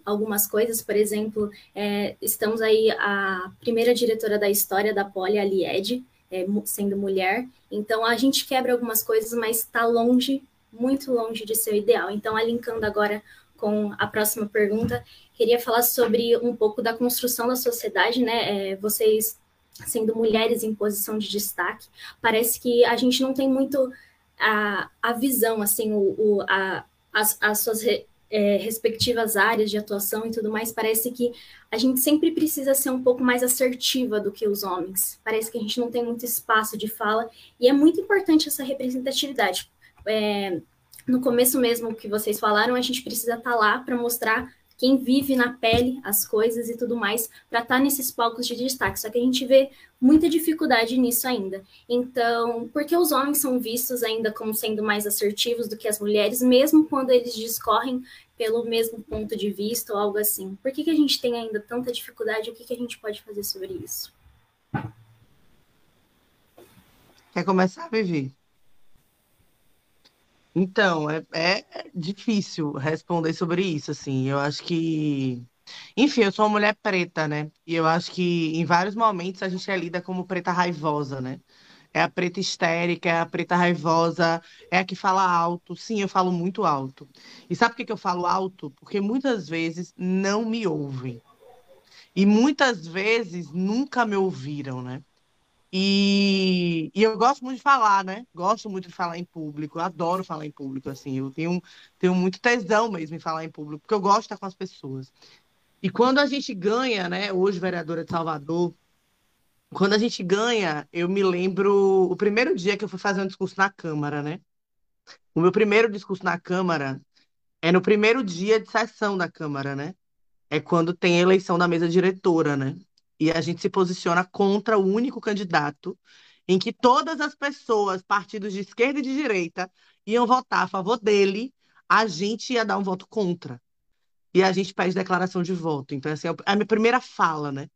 algumas coisas, por exemplo, é, estamos aí a primeira diretora da história da Poli, a Lied, é, sendo mulher. Então a gente quebra algumas coisas, mas está longe, muito longe de ser o ideal. Então, linkando agora com a próxima pergunta, queria falar sobre um pouco da construção da sociedade, né? É, vocês sendo mulheres em posição de destaque, parece que a gente não tem muito a, a visão, assim, o, o a, as, as suas é, respectivas áreas de atuação e tudo mais, parece que a gente sempre precisa ser um pouco mais assertiva do que os homens. Parece que a gente não tem muito espaço de fala e é muito importante essa representatividade. É, no começo mesmo que vocês falaram, a gente precisa estar tá lá para mostrar quem vive na pele as coisas e tudo mais, para estar tá nesses palcos de destaque. Só que a gente vê muita dificuldade nisso ainda. Então, porque os homens são vistos ainda como sendo mais assertivos do que as mulheres, mesmo quando eles discorrem pelo mesmo ponto de vista ou algo assim? Por que, que a gente tem ainda tanta dificuldade? O que, que a gente pode fazer sobre isso? Quer começar, Vivi? Então, é, é difícil responder sobre isso, assim. Eu acho que. Enfim, eu sou uma mulher preta, né? E eu acho que em vários momentos a gente é lida como preta raivosa, né? É a preta histérica, é a preta raivosa, é a que fala alto. Sim, eu falo muito alto. E sabe por que eu falo alto? Porque muitas vezes não me ouvem. E muitas vezes nunca me ouviram, né? E, e, eu gosto muito de falar, né? Gosto muito de falar em público, adoro falar em público, assim. Eu tenho, tenho muito tesão mesmo em falar em público, porque eu gosto de estar com as pessoas. E quando a gente ganha, né? Hoje, vereadora de Salvador, quando a gente ganha, eu me lembro o primeiro dia que eu fui fazer um discurso na Câmara, né? O meu primeiro discurso na Câmara é no primeiro dia de sessão da Câmara, né? É quando tem a eleição da mesa diretora, né? E a gente se posiciona contra o único candidato em que todas as pessoas, partidos de esquerda e de direita, iam votar a favor dele, a gente ia dar um voto contra. E a gente pede declaração de voto. Então, assim, é a minha primeira fala, né?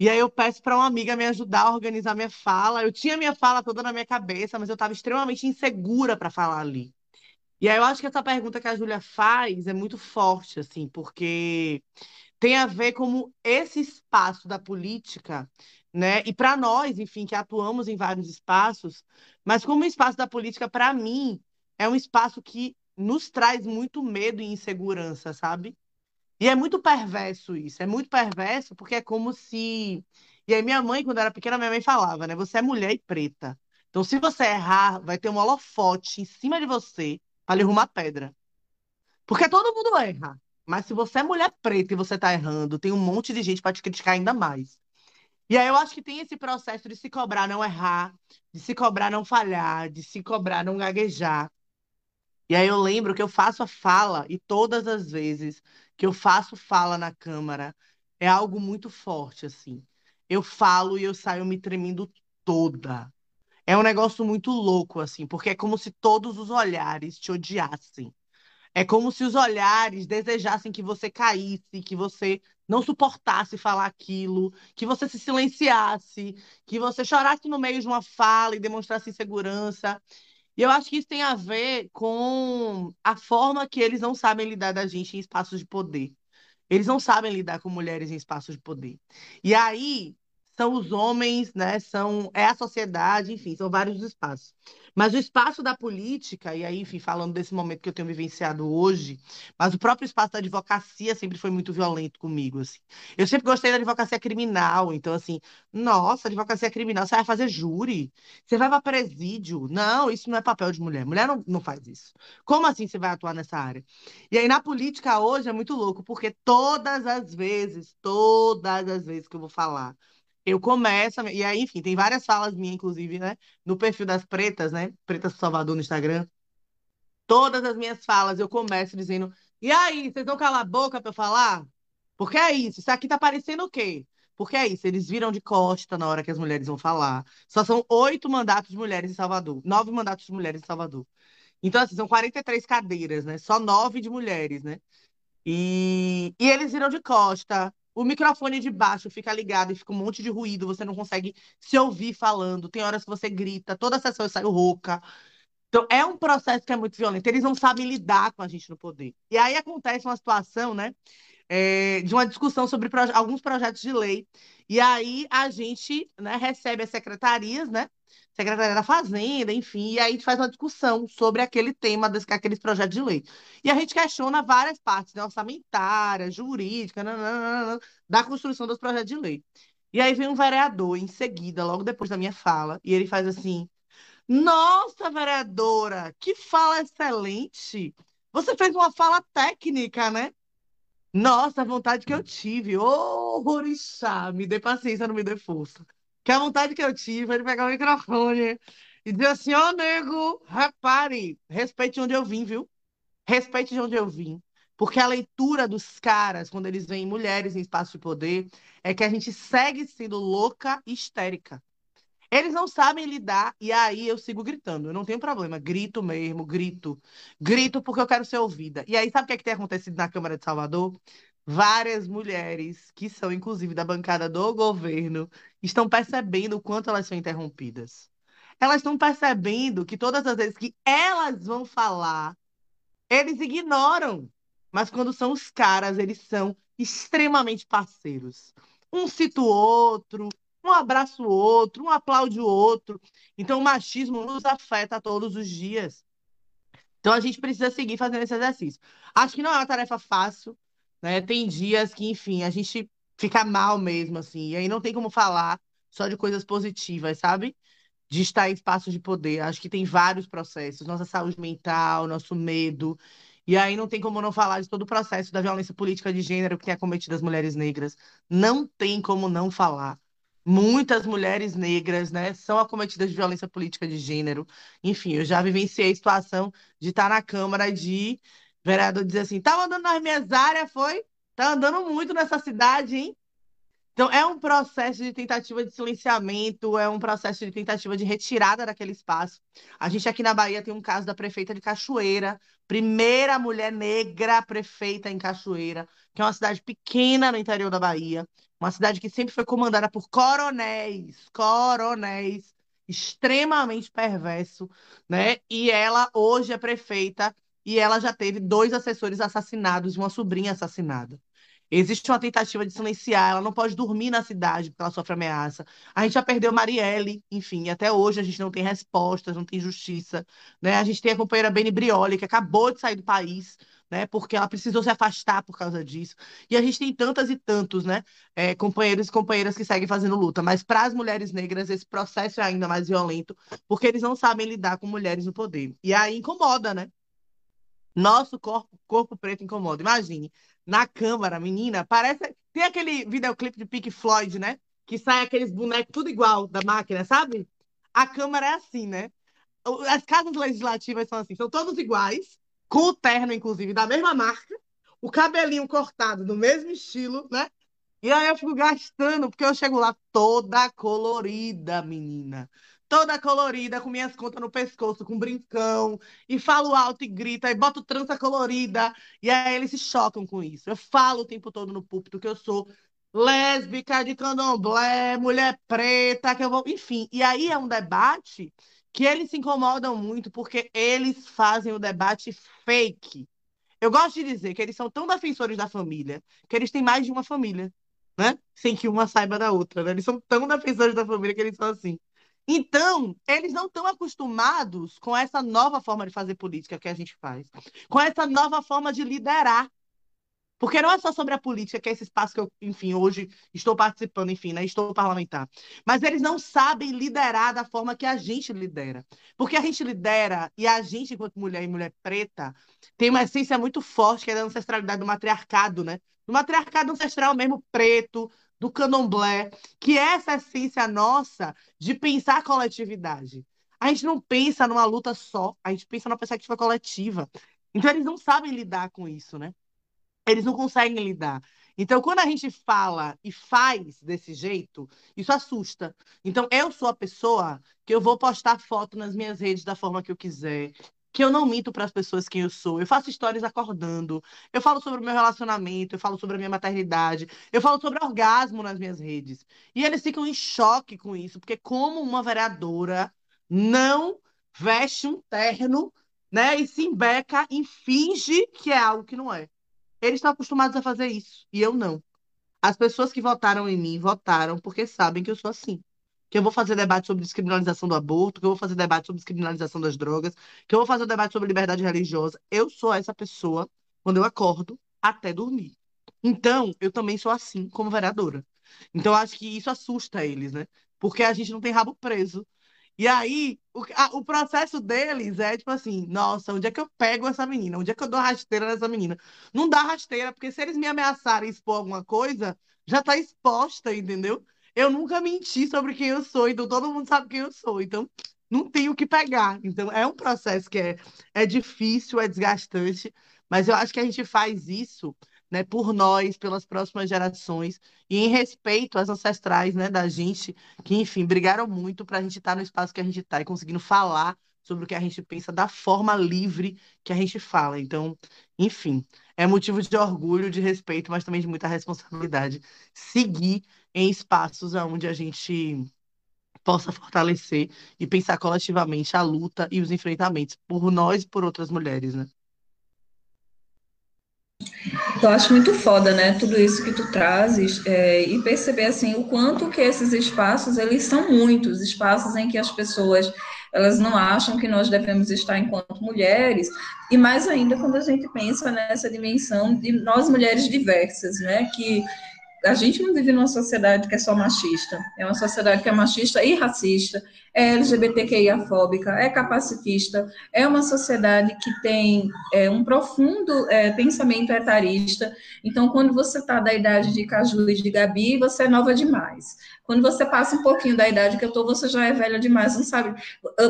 E aí eu peço para uma amiga me ajudar a organizar minha fala. Eu tinha minha fala toda na minha cabeça, mas eu estava extremamente insegura para falar ali. E aí eu acho que essa pergunta que a Júlia faz é muito forte, assim, porque tem a ver como esse espaço da política, né? E para nós, enfim, que atuamos em vários espaços, mas como o espaço da política, para mim, é um espaço que nos traz muito medo e insegurança, sabe? E é muito perverso isso, é muito perverso porque é como se. E aí, minha mãe, quando era pequena, minha mãe falava, né? Você é mulher e preta. Então, se você errar, vai ter um holofote em cima de você para lhe arrumar pedra. Porque todo mundo erra. Mas se você é mulher preta e você tá errando, tem um monte de gente para te criticar ainda mais. E aí eu acho que tem esse processo de se cobrar não errar, de se cobrar não falhar, de se cobrar não gaguejar. E aí eu lembro que eu faço a fala, e todas as vezes que eu faço fala na Câmara, é algo muito forte, assim. Eu falo e eu saio me tremendo toda. É um negócio muito louco, assim, porque é como se todos os olhares te odiassem. É como se os olhares desejassem que você caísse, que você não suportasse falar aquilo, que você se silenciasse, que você chorasse no meio de uma fala e demonstrasse insegurança. E eu acho que isso tem a ver com a forma que eles não sabem lidar da gente em espaços de poder. Eles não sabem lidar com mulheres em espaços de poder. E aí são os homens, né? São é a sociedade, enfim, são vários espaços. Mas o espaço da política, e aí, enfim, falando desse momento que eu tenho vivenciado hoje, mas o próprio espaço da advocacia sempre foi muito violento comigo, assim. Eu sempre gostei da advocacia criminal, então, assim, nossa, advocacia criminal, você vai fazer júri? Você vai para presídio? Não, isso não é papel de mulher. Mulher não, não faz isso. Como assim você vai atuar nessa área? E aí, na política hoje é muito louco, porque todas as vezes, todas as vezes que eu vou falar eu começo, e aí, enfim, tem várias falas minhas, inclusive, né? No perfil das pretas, né? Pretas Salvador no Instagram. Todas as minhas falas eu começo dizendo: e aí, vocês vão calar a boca para eu falar? Porque é isso, isso aqui tá parecendo o quê? Porque é isso, eles viram de costa na hora que as mulheres vão falar. Só são oito mandatos de mulheres em Salvador, nove mandatos de mulheres em Salvador. Então, assim, são 43 cadeiras, né? Só nove de mulheres, né? E, e eles viram de costa, o microfone de baixo fica ligado e fica um monte de ruído, você não consegue se ouvir falando. Tem horas que você grita, toda a sessão eu saio rouca. Então, é um processo que é muito violento. Eles não sabem lidar com a gente no poder. E aí acontece uma situação, né? É, de uma discussão sobre proje alguns projetos de lei. E aí a gente né, recebe as secretarias, né? Secretaria da Fazenda, enfim, e aí a gente faz uma discussão sobre aquele tema, desse, aqueles projetos de lei. E a gente questiona várias partes, né, orçamentária, jurídica, nananana, da construção dos projetos de lei. E aí vem um vereador em seguida, logo depois da minha fala, e ele faz assim: Nossa, vereadora, que fala excelente! Você fez uma fala técnica, né? Nossa, a vontade que eu tive. Ô, oh, Orixá, me dê paciência, não me dê força que a vontade que eu tive de pegar o microfone e dizer assim, ó, oh, nego, repare, respeite onde eu vim, viu? Respeite de onde eu vim. Porque a leitura dos caras, quando eles veem mulheres em espaço de poder, é que a gente segue sendo louca e histérica. Eles não sabem lidar, e aí eu sigo gritando. Eu não tenho problema, grito mesmo, grito. Grito porque eu quero ser ouvida. E aí, sabe o que, é que tem acontecido na Câmara de Salvador? várias mulheres, que são inclusive da bancada do governo, estão percebendo o quanto elas são interrompidas. Elas estão percebendo que todas as vezes que elas vão falar, eles ignoram. Mas quando são os caras, eles são extremamente parceiros. Um cita o outro, um abraça o outro, um aplaude o outro. Então, o machismo nos afeta todos os dias. Então, a gente precisa seguir fazendo esse exercício. Acho que não é uma tarefa fácil, né? Tem dias que, enfim, a gente fica mal mesmo, assim, e aí não tem como falar só de coisas positivas, sabe? De estar em espaços de poder. Acho que tem vários processos, nossa saúde mental, nosso medo. E aí não tem como não falar de todo o processo da violência política de gênero que tem acometido as mulheres negras. Não tem como não falar. Muitas mulheres negras, né, são acometidas de violência política de gênero. Enfim, eu já vivenciei a situação de estar na Câmara de vereador diz assim: tá andando nas minhas áreas, foi? Tá andando muito nessa cidade, hein? Então, é um processo de tentativa de silenciamento, é um processo de tentativa de retirada daquele espaço. A gente aqui na Bahia tem um caso da prefeita de Cachoeira, primeira mulher negra prefeita em Cachoeira, que é uma cidade pequena no interior da Bahia, uma cidade que sempre foi comandada por coronéis, coronéis, extremamente perverso, né? E ela hoje é prefeita e ela já teve dois assessores assassinados e uma sobrinha assassinada. Existe uma tentativa de silenciar, ela não pode dormir na cidade porque ela sofre ameaça. A gente já perdeu Marielle, enfim, até hoje a gente não tem respostas, não tem justiça. Né? A gente tem a companheira Beni Brioli, que acabou de sair do país, né? Porque ela precisou se afastar por causa disso. E a gente tem tantas e tantos, né? É, companheiros e companheiras que seguem fazendo luta. Mas para as mulheres negras, esse processo é ainda mais violento, porque eles não sabem lidar com mulheres no poder. E aí incomoda, né? Nosso corpo, corpo preto incomoda. Imagine, na câmara, menina, parece. Tem aquele videoclipe de Pink Floyd, né? Que sai aqueles bonecos tudo igual da máquina, sabe? A câmara é assim, né? As casas legislativas são assim, são todos iguais, com o terno, inclusive, da mesma marca, o cabelinho cortado do mesmo estilo, né? E aí eu fico gastando, porque eu chego lá toda colorida, menina toda colorida, com minhas contas no pescoço, com brincão, e falo alto e grita, e boto trança colorida, e aí eles se chocam com isso. Eu falo o tempo todo no púlpito que eu sou lésbica de candomblé, mulher preta, que eu vou. Enfim, e aí é um debate que eles se incomodam muito porque eles fazem o debate fake. Eu gosto de dizer que eles são tão defensores da família que eles têm mais de uma família, né? Sem que uma saiba da outra, né? Eles são tão defensores da família que eles são assim. Então, eles não estão acostumados com essa nova forma de fazer política que a gente faz, com essa nova forma de liderar porque não é só sobre a política, que é esse espaço que eu, enfim, hoje estou participando, enfim, né, estou parlamentar. Mas eles não sabem liderar da forma que a gente lidera. Porque a gente lidera, e a gente, enquanto mulher e mulher preta, tem uma essência muito forte, que é da ancestralidade do matriarcado, né? Do matriarcado ancestral mesmo, preto, do candomblé, que é essa essência nossa de pensar a coletividade. A gente não pensa numa luta só, a gente pensa numa perspectiva coletiva. Então, eles não sabem lidar com isso, né? eles não conseguem lidar. Então, quando a gente fala e faz desse jeito, isso assusta. Então, eu sou a pessoa que eu vou postar foto nas minhas redes da forma que eu quiser, que eu não minto para as pessoas quem eu sou. Eu faço histórias acordando, eu falo sobre o meu relacionamento, eu falo sobre a minha maternidade, eu falo sobre orgasmo nas minhas redes. E eles ficam em choque com isso, porque como uma vereadora não veste um terno, né, e se embeca e finge que é algo que não é. Eles estão acostumados a fazer isso, e eu não. As pessoas que votaram em mim votaram porque sabem que eu sou assim. Que eu vou fazer debate sobre descriminalização do aborto, que eu vou fazer debate sobre descriminalização das drogas, que eu vou fazer debate sobre liberdade religiosa. Eu sou essa pessoa quando eu acordo até dormir. Então, eu também sou assim como vereadora. Então, acho que isso assusta eles, né? Porque a gente não tem rabo preso. E aí, o, a, o processo deles é tipo assim: nossa, onde é que eu pego essa menina? Onde é que eu dou rasteira nessa menina? Não dá rasteira, porque se eles me ameaçarem expor alguma coisa, já tá exposta, entendeu? Eu nunca menti sobre quem eu sou, então todo mundo sabe quem eu sou. Então, não tenho o que pegar. Então, é um processo que é, é difícil, é desgastante, mas eu acho que a gente faz isso né, por nós, pelas próximas gerações, e em respeito às ancestrais né, da gente, que, enfim, brigaram muito para a gente estar tá no espaço que a gente está e conseguindo falar sobre o que a gente pensa da forma livre que a gente fala. Então, enfim, é motivo de orgulho, de respeito, mas também de muita responsabilidade seguir em espaços onde a gente possa fortalecer e pensar coletivamente a luta e os enfrentamentos por nós e por outras mulheres, né? Eu acho muito foda, né, tudo isso que tu trazes é, e perceber, assim, o quanto que esses espaços, eles são muitos, espaços em que as pessoas, elas não acham que nós devemos estar enquanto mulheres, e mais ainda quando a gente pensa nessa dimensão de nós mulheres diversas, né, que a gente não vive numa sociedade que é só machista, é uma sociedade que é machista e racista, é LGBTQIA-fóbica, é capacitista, é uma sociedade que tem é, um profundo é, pensamento etarista. Então, quando você está da idade de Caju e de Gabi, você é nova demais. Quando você passa um pouquinho da idade que eu estou, você já é velha demais, não sabe.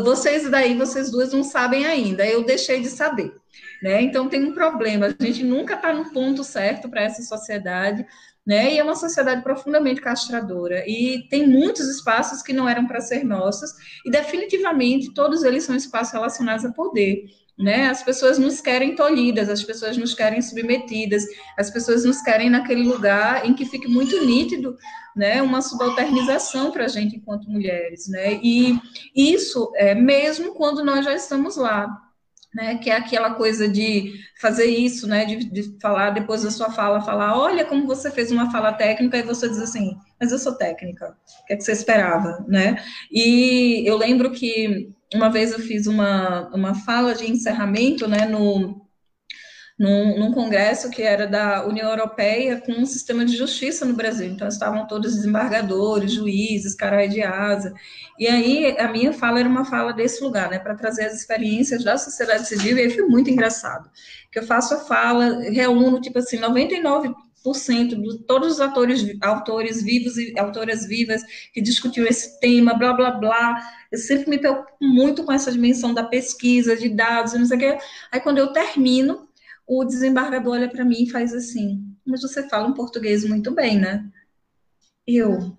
Vocês daí, vocês duas não sabem ainda, eu deixei de saber. Né? Então, tem um problema, a gente nunca está no ponto certo para essa sociedade, né? E é uma sociedade profundamente castradora e tem muitos espaços que não eram para ser nossos e definitivamente todos eles são espaços relacionados a poder. Né? As pessoas nos querem tolhidas, as pessoas nos querem submetidas, as pessoas nos querem naquele lugar em que fique muito nítido, né, uma subalternização para a gente enquanto mulheres, né? E isso é mesmo quando nós já estamos lá, né, que é aquela coisa de fazer isso, né, de, de, falar depois da sua fala, falar, olha como você fez uma fala técnica, e você diz assim, mas eu sou técnica, o que, é que você esperava, né? E eu lembro que uma vez eu fiz uma, uma fala de encerramento, né, no, num, num, congresso que era da União Europeia com um sistema de justiça no Brasil. Então, estavam todos desembargadores, juízes, carai de asa. E aí, a minha fala era uma fala desse lugar, né, para trazer as experiências da sociedade civil, e aí foi muito engraçado. Que eu faço a fala, reúno, tipo assim, 99 de todos os atores, autores vivos e autoras vivas que discutiram esse tema, blá, blá, blá. Eu sempre me preocupo muito com essa dimensão da pesquisa, de dados, não sei o quê. Aí, quando eu termino, o desembargador olha para mim e faz assim: Mas você fala um português muito bem, né? Eu.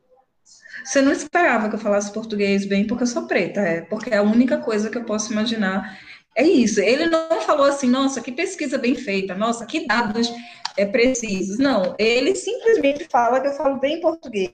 Você não esperava que eu falasse português bem porque eu sou preta, é? Porque é a única coisa que eu posso imaginar é isso. Ele não falou assim, nossa, que pesquisa bem feita, nossa, que dados é, precisos. Não, ele simplesmente fala que eu falo bem português.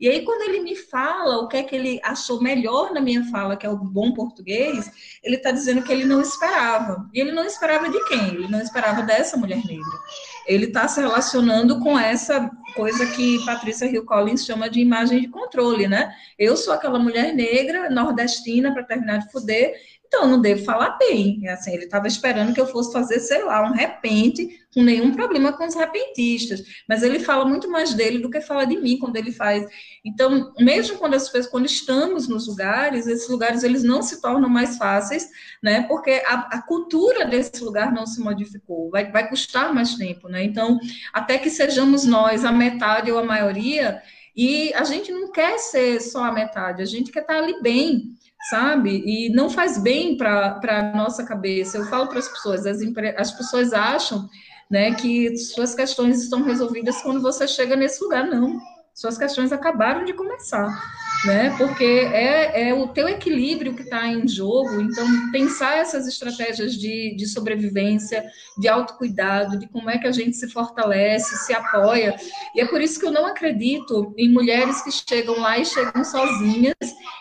E aí, quando ele me fala o que é que ele achou melhor na minha fala, que é o bom português, ele está dizendo que ele não esperava. E ele não esperava de quem? Ele não esperava dessa mulher negra. Ele está se relacionando com essa coisa que Patrícia Hill Collins chama de imagem de controle, né? Eu sou aquela mulher negra, nordestina, para terminar de fuder, então, não devo falar bem. Assim, ele estava esperando que eu fosse fazer, sei lá, um repente, com nenhum problema com os repentistas. Mas ele fala muito mais dele do que fala de mim quando ele faz. Então, mesmo quando as pessoas, quando estamos nos lugares, esses lugares eles não se tornam mais fáceis, né? Porque a, a cultura desse lugar não se modificou. Vai, vai custar mais tempo, né? Então, até que sejamos nós a metade ou a maioria, e a gente não quer ser só a metade, a gente quer estar ali bem sabe? E não faz bem para a nossa cabeça. Eu falo para as pessoas, as, as pessoas acham né, que suas questões estão resolvidas quando você chega nesse lugar. Não, suas questões acabaram de começar né? Porque é, é o teu equilíbrio que está em jogo. Então, pensar essas estratégias de, de sobrevivência, de autocuidado, de como é que a gente se fortalece, se apoia. E é por isso que eu não acredito em mulheres que chegam lá e chegam sozinhas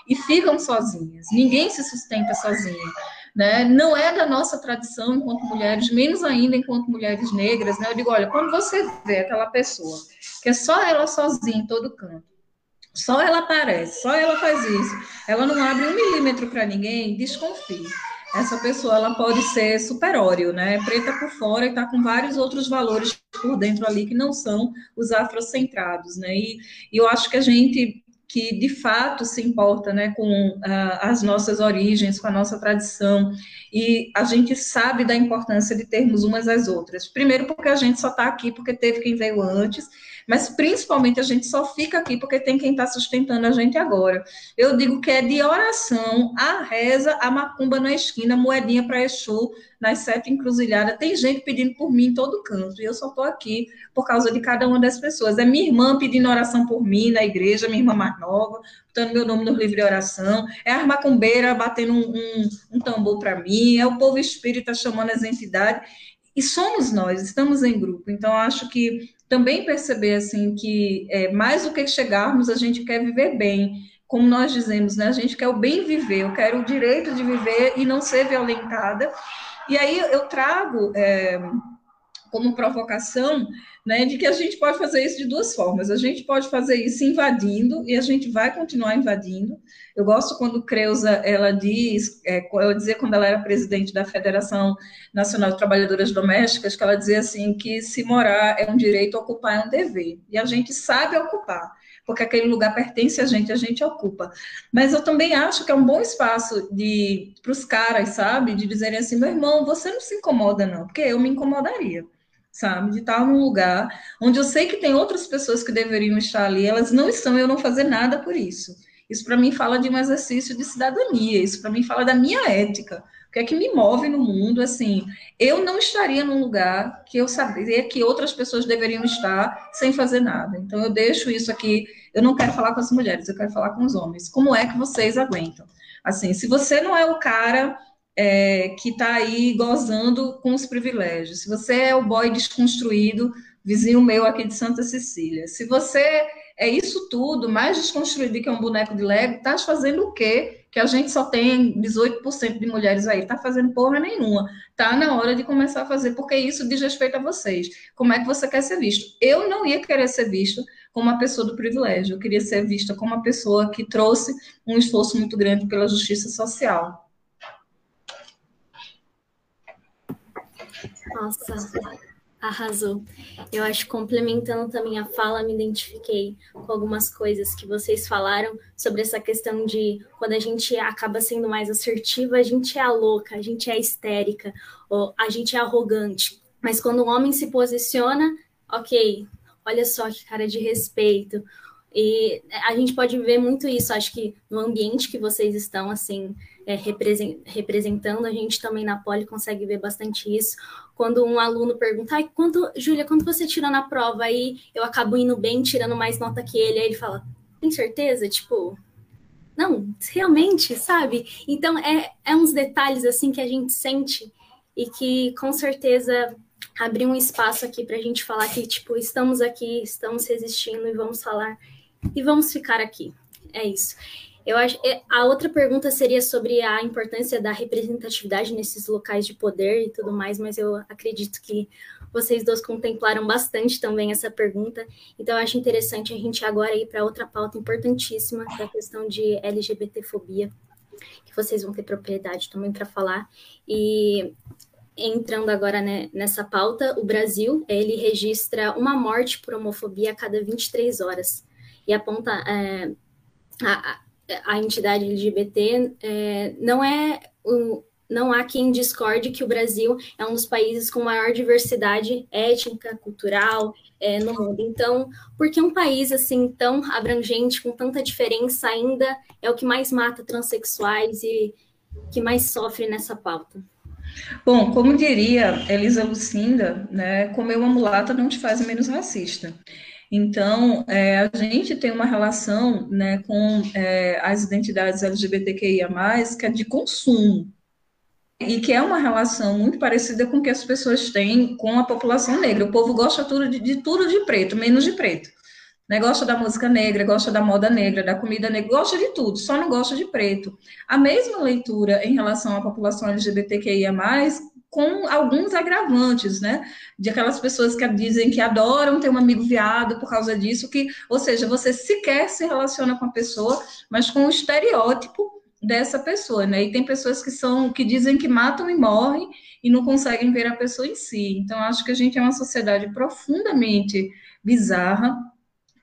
e ficam sozinhas. Ninguém se sustenta sozinha. Né? Não é da nossa tradição enquanto mulheres, menos ainda enquanto mulheres negras, né? Eu digo, olha, quando você vê aquela pessoa que é só ela sozinha em todo canto, só ela aparece, só ela faz isso. Ela não abre um milímetro para ninguém, desconfie. Essa pessoa ela pode ser superório, né? Preta por fora e está com vários outros valores por dentro ali que não são os afrocentrados, né? E, e eu acho que a gente que de fato se importa né, com uh, as nossas origens, com a nossa tradição, e a gente sabe da importância de termos umas às outras. Primeiro, porque a gente só está aqui porque teve quem veio antes, mas principalmente a gente só fica aqui porque tem quem está sustentando a gente agora. Eu digo que é de oração, a reza, a macumba na esquina, moedinha para Exu, nas sete encruzilhadas. Tem gente pedindo por mim em todo canto, e eu só estou aqui por causa de cada uma das pessoas. É minha irmã pedindo oração por mim na igreja, minha irmã mais nova, botando meu nome no livro de oração, é a macumbeira batendo um, um, um tambor para mim, é o povo espírita chamando as entidades. E somos nós, estamos em grupo. Então, acho que também perceber assim que é, mais do que chegarmos, a gente quer viver bem. Como nós dizemos, né? A gente quer o bem viver, eu quero o direito de viver e não ser violentada. E aí eu trago é, como provocação né, de que a gente pode fazer isso de duas formas. A gente pode fazer isso invadindo, e a gente vai continuar invadindo. Eu gosto quando Creuza, ela diz, é, ela dizia quando ela era presidente da Federação Nacional de Trabalhadoras Domésticas, que ela dizia assim, que se morar é um direito, ocupar é um dever. E a gente sabe ocupar porque aquele lugar pertence a gente, a gente ocupa. Mas eu também acho que é um bom espaço para os caras, sabe? De dizerem assim, meu irmão, você não se incomoda, não, porque eu me incomodaria sabe? De estar num lugar onde eu sei que tem outras pessoas que deveriam estar ali, elas não estão, eu não fazer nada por isso. Isso para mim fala de um exercício de cidadania, isso para mim fala da minha ética. O que é que me move no mundo? Assim, eu não estaria num lugar que eu sabia que outras pessoas deveriam estar sem fazer nada. Então eu deixo isso aqui. Eu não quero falar com as mulheres, eu quero falar com os homens. Como é que vocês aguentam? Assim, se você não é o cara é, que está aí gozando com os privilégios. Se você é o boy desconstruído, vizinho meu aqui de Santa Cecília, se você é isso tudo, mais desconstruído que um boneco de Lego, está fazendo o quê? Que a gente só tem 18% de mulheres aí, está fazendo porra nenhuma. Está na hora de começar a fazer, porque isso diz respeito a vocês. Como é que você quer ser visto? Eu não ia querer ser visto como uma pessoa do privilégio, eu queria ser vista como uma pessoa que trouxe um esforço muito grande pela justiça social. Nossa, arrasou. Eu acho complementando também a fala, me identifiquei com algumas coisas que vocês falaram sobre essa questão de quando a gente acaba sendo mais assertiva, a gente é a louca, a gente é histérica, ou a gente é arrogante. Mas quando o homem se posiciona, ok, olha só que cara de respeito. E a gente pode ver muito isso, acho que no ambiente que vocês estão, assim, é, representando, a gente também na Poli consegue ver bastante isso. Quando um aluno pergunta, ai, quanto, Júlia, quanto você tirou na prova? Aí eu acabo indo bem, tirando mais nota que ele, aí ele fala, tem certeza? Tipo, não, realmente, sabe? Então, é, é uns detalhes, assim, que a gente sente e que, com certeza, abrir um espaço aqui para a gente falar que, tipo, estamos aqui, estamos resistindo e vamos falar e vamos ficar aqui. É isso. Eu acho. É, a outra pergunta seria sobre a importância da representatividade nesses locais de poder e tudo mais, mas eu acredito que vocês dois contemplaram bastante também essa pergunta. Então, eu acho interessante a gente agora ir para outra pauta importantíssima, que é a questão de LGBTfobia, que vocês vão ter propriedade também para falar. E entrando agora né, nessa pauta, o Brasil ele registra uma morte por homofobia a cada 23 horas e aponta é, a, a, entidade LGBT é, não é o, não há quem discorde que o Brasil é um dos países com maior diversidade étnica, cultural é, no mundo. Então, por que um país assim tão abrangente, com tanta diferença, ainda é o que mais mata transexuais e que mais sofre nessa pauta? Bom, como diria Elisa Lucinda, né, comer uma mulata não te faz menos racista. Então, é, a gente tem uma relação né, com é, as identidades LGBTQIA, que é de consumo, e que é uma relação muito parecida com que as pessoas têm com a população negra. O povo gosta tudo de, de tudo de preto, menos de preto. Né? Gosta da música negra, gosta da moda negra, da comida negra, gosta de tudo, só não gosta de preto. A mesma leitura em relação à população LGBTQIA, com alguns agravantes, né? De aquelas pessoas que dizem que adoram ter um amigo viado por causa disso, que, ou seja, você sequer se relaciona com a pessoa, mas com o estereótipo dessa pessoa, né? E tem pessoas que são que dizem que matam e morrem e não conseguem ver a pessoa em si. Então, acho que a gente é uma sociedade profundamente bizarra,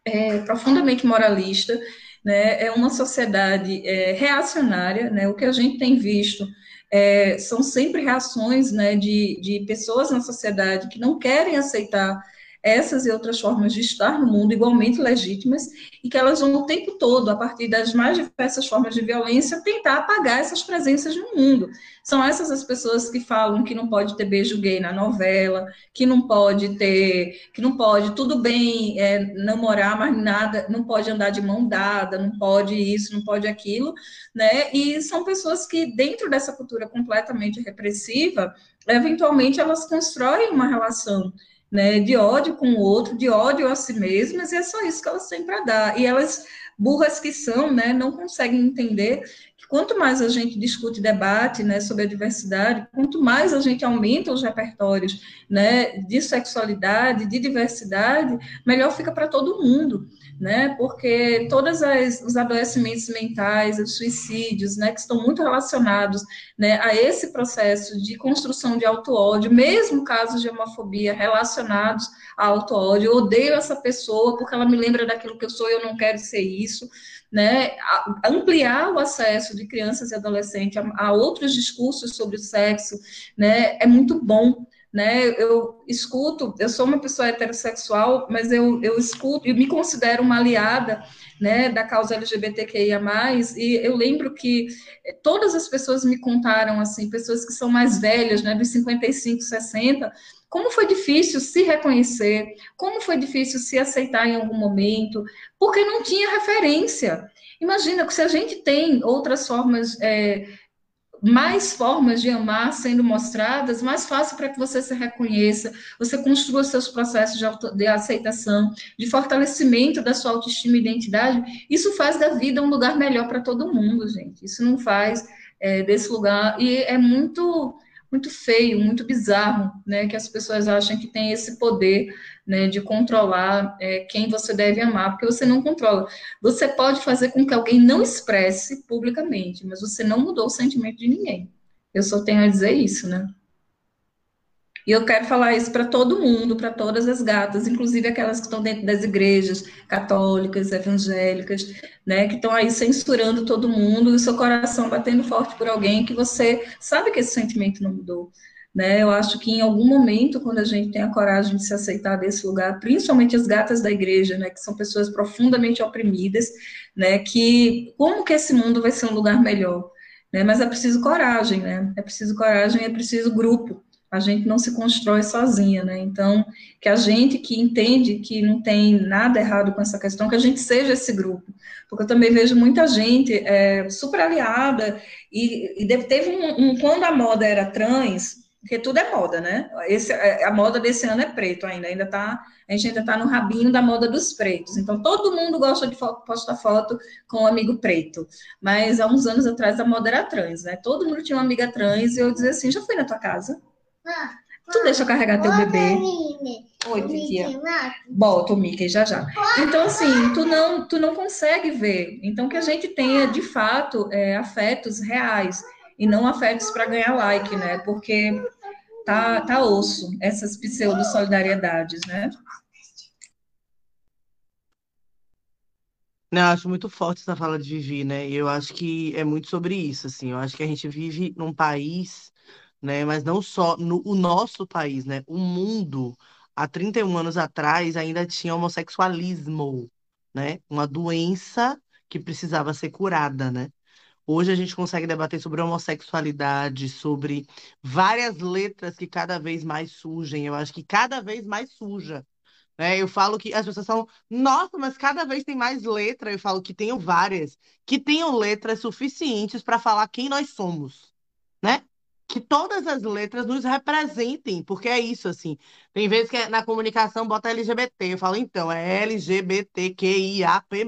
é, profundamente moralista, né? É uma sociedade é, reacionária, né? O que a gente tem visto é, são sempre reações né, de, de pessoas na sociedade que não querem aceitar essas e outras formas de estar no mundo igualmente legítimas e que elas vão o tempo todo, a partir das mais diversas formas de violência, tentar apagar essas presenças no mundo. São essas as pessoas que falam que não pode ter beijo gay na novela, que não pode ter, que não pode, tudo bem é, namorar, mas nada, não pode andar de mão dada, não pode isso, não pode aquilo, né? E são pessoas que, dentro dessa cultura completamente repressiva, eventualmente elas constroem uma relação né, de ódio com o outro, de ódio a si mesmas, e é só isso que elas têm para dar. E elas, burras que são, né, não conseguem entender que quanto mais a gente discute e debate né, sobre a diversidade, quanto mais a gente aumenta os repertórios né, de sexualidade, de diversidade, melhor fica para todo mundo né? Porque todos os adoecimentos mentais, os suicídios, né, que estão muito relacionados, né, a esse processo de construção de auto-ódio, mesmo casos de homofobia relacionados a auto-ódio, eu odeio essa pessoa porque ela me lembra daquilo que eu sou e eu não quero ser isso, né? Ampliar o acesso de crianças e adolescentes a, a outros discursos sobre o sexo, né, é muito bom né? Eu escuto, eu sou uma pessoa heterossexual, mas eu, eu escuto e me considero uma aliada, né, da causa LGBTQIA+, e eu lembro que todas as pessoas me contaram, assim, pessoas que são mais velhas, né, dos 55, 60, como foi difícil se reconhecer, como foi difícil se aceitar em algum momento, porque não tinha referência. Imagina que se a gente tem outras formas é, mais formas de amar sendo mostradas, mais fácil para que você se reconheça, você construa seus processos de, auto, de, aceitação, de fortalecimento da sua autoestima e identidade. Isso faz da vida um lugar melhor para todo mundo, gente. Isso não faz é, desse lugar. E é muito muito feio, muito bizarro, né, que as pessoas acham que tem esse poder, né, de controlar é, quem você deve amar, porque você não controla. Você pode fazer com que alguém não expresse publicamente, mas você não mudou o sentimento de ninguém. Eu só tenho a dizer isso, né? E eu quero falar isso para todo mundo, para todas as gatas, inclusive aquelas que estão dentro das igrejas católicas, evangélicas, né, que estão aí censurando todo mundo, e o seu coração batendo forte por alguém que você sabe que esse sentimento não mudou. Né? Eu acho que em algum momento, quando a gente tem a coragem de se aceitar desse lugar, principalmente as gatas da igreja, né, que são pessoas profundamente oprimidas, né, que como que esse mundo vai ser um lugar melhor? Né? Mas é preciso coragem, né? É preciso coragem, é preciso grupo a gente não se constrói sozinha, né? Então, que a gente que entende que não tem nada errado com essa questão, que a gente seja esse grupo. Porque eu também vejo muita gente é, super aliada, e, e teve um, um, quando a moda era trans, porque tudo é moda, né? Esse, é, a moda desse ano é preto ainda, ainda tá, a gente ainda está no rabinho da moda dos pretos. Então, todo mundo gosta de postar foto com um amigo preto. Mas há uns anos atrás a moda era trans, né? Todo mundo tinha uma amiga trans e eu dizia assim: já fui na tua casa? Tu deixa eu carregar teu bebê? Oi, Titia. Bota o Mickey já já. Então, assim, tu não, tu não consegue ver. Então, que a gente tenha, de fato, é, afetos reais e não afetos para ganhar like, né? Porque tá, tá osso essas pseudo-solidariedades, né? Não, eu acho muito forte essa fala de Vivi, né? E eu acho que é muito sobre isso, assim. Eu acho que a gente vive num país, né? Mas não só no o nosso país, né? O mundo, há 31 anos atrás, ainda tinha homossexualismo, né? Uma doença que precisava ser curada, né? Hoje a gente consegue debater sobre homossexualidade, sobre várias letras que cada vez mais surgem. Eu acho que cada vez mais suja. Né? Eu falo que as pessoas falam, nossa, mas cada vez tem mais letra. Eu falo que tenho várias, que tenham letras suficientes para falar quem nós somos, né? Que todas as letras nos representem, porque é isso, assim. Tem vezes que é, na comunicação bota LGBT. Eu falo, então, é LGBTQIAP+.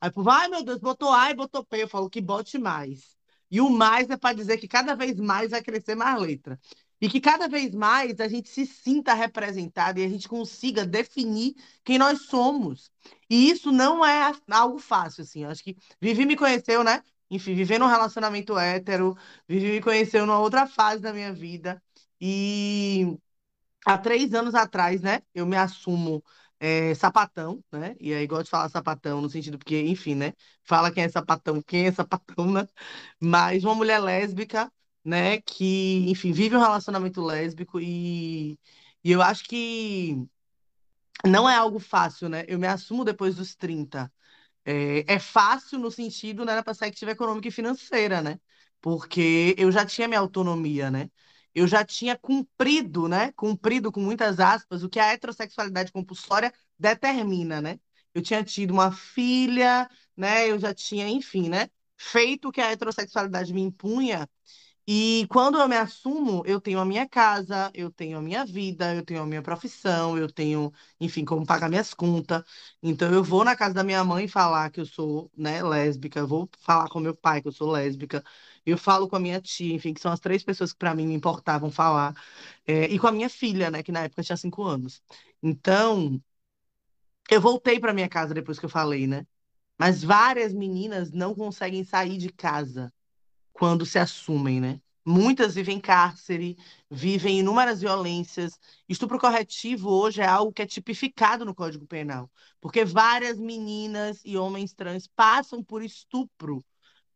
Aí o povo, ai meu Deus, botou A e botou P. Eu falo que bote mais. E o mais é para dizer que cada vez mais vai crescer mais letra. E que cada vez mais a gente se sinta representado e a gente consiga definir quem nós somos. E isso não é algo fácil, assim. Eu acho que Vivi me conheceu, né? Enfim, vivendo um relacionamento hétero, Vivi me conheceu numa outra fase da minha vida. E há três anos atrás, né? Eu me assumo é, sapatão, né? E aí gosto de falar sapatão no sentido porque, enfim, né? Fala quem é sapatão, quem é sapatão, né? Mas uma mulher lésbica, né? Que, enfim, vive um relacionamento lésbico e, e eu acho que não é algo fácil, né? Eu me assumo depois dos 30. É, é fácil no sentido, né, na perspectiva econômica e financeira, né? Porque eu já tinha minha autonomia, né? Eu já tinha cumprido, né? Cumprido com muitas aspas o que a heterossexualidade compulsória determina, né? Eu tinha tido uma filha, né? Eu já tinha, enfim, né? Feito o que a heterossexualidade me impunha e quando eu me assumo, eu tenho a minha casa, eu tenho a minha vida, eu tenho a minha profissão, eu tenho, enfim, como pagar minhas contas. Então eu vou na casa da minha mãe falar que eu sou, né, lésbica, eu vou falar com meu pai que eu sou lésbica, eu falo com a minha tia, enfim, que são as três pessoas que para mim me importavam falar, é, e com a minha filha, né, que na época tinha cinco anos. Então, eu voltei para minha casa depois que eu falei, né? Mas várias meninas não conseguem sair de casa quando se assumem, né? Muitas vivem cárcere, vivem inúmeras violências. Estupro corretivo hoje é algo que é tipificado no Código Penal, porque várias meninas e homens trans passam por estupro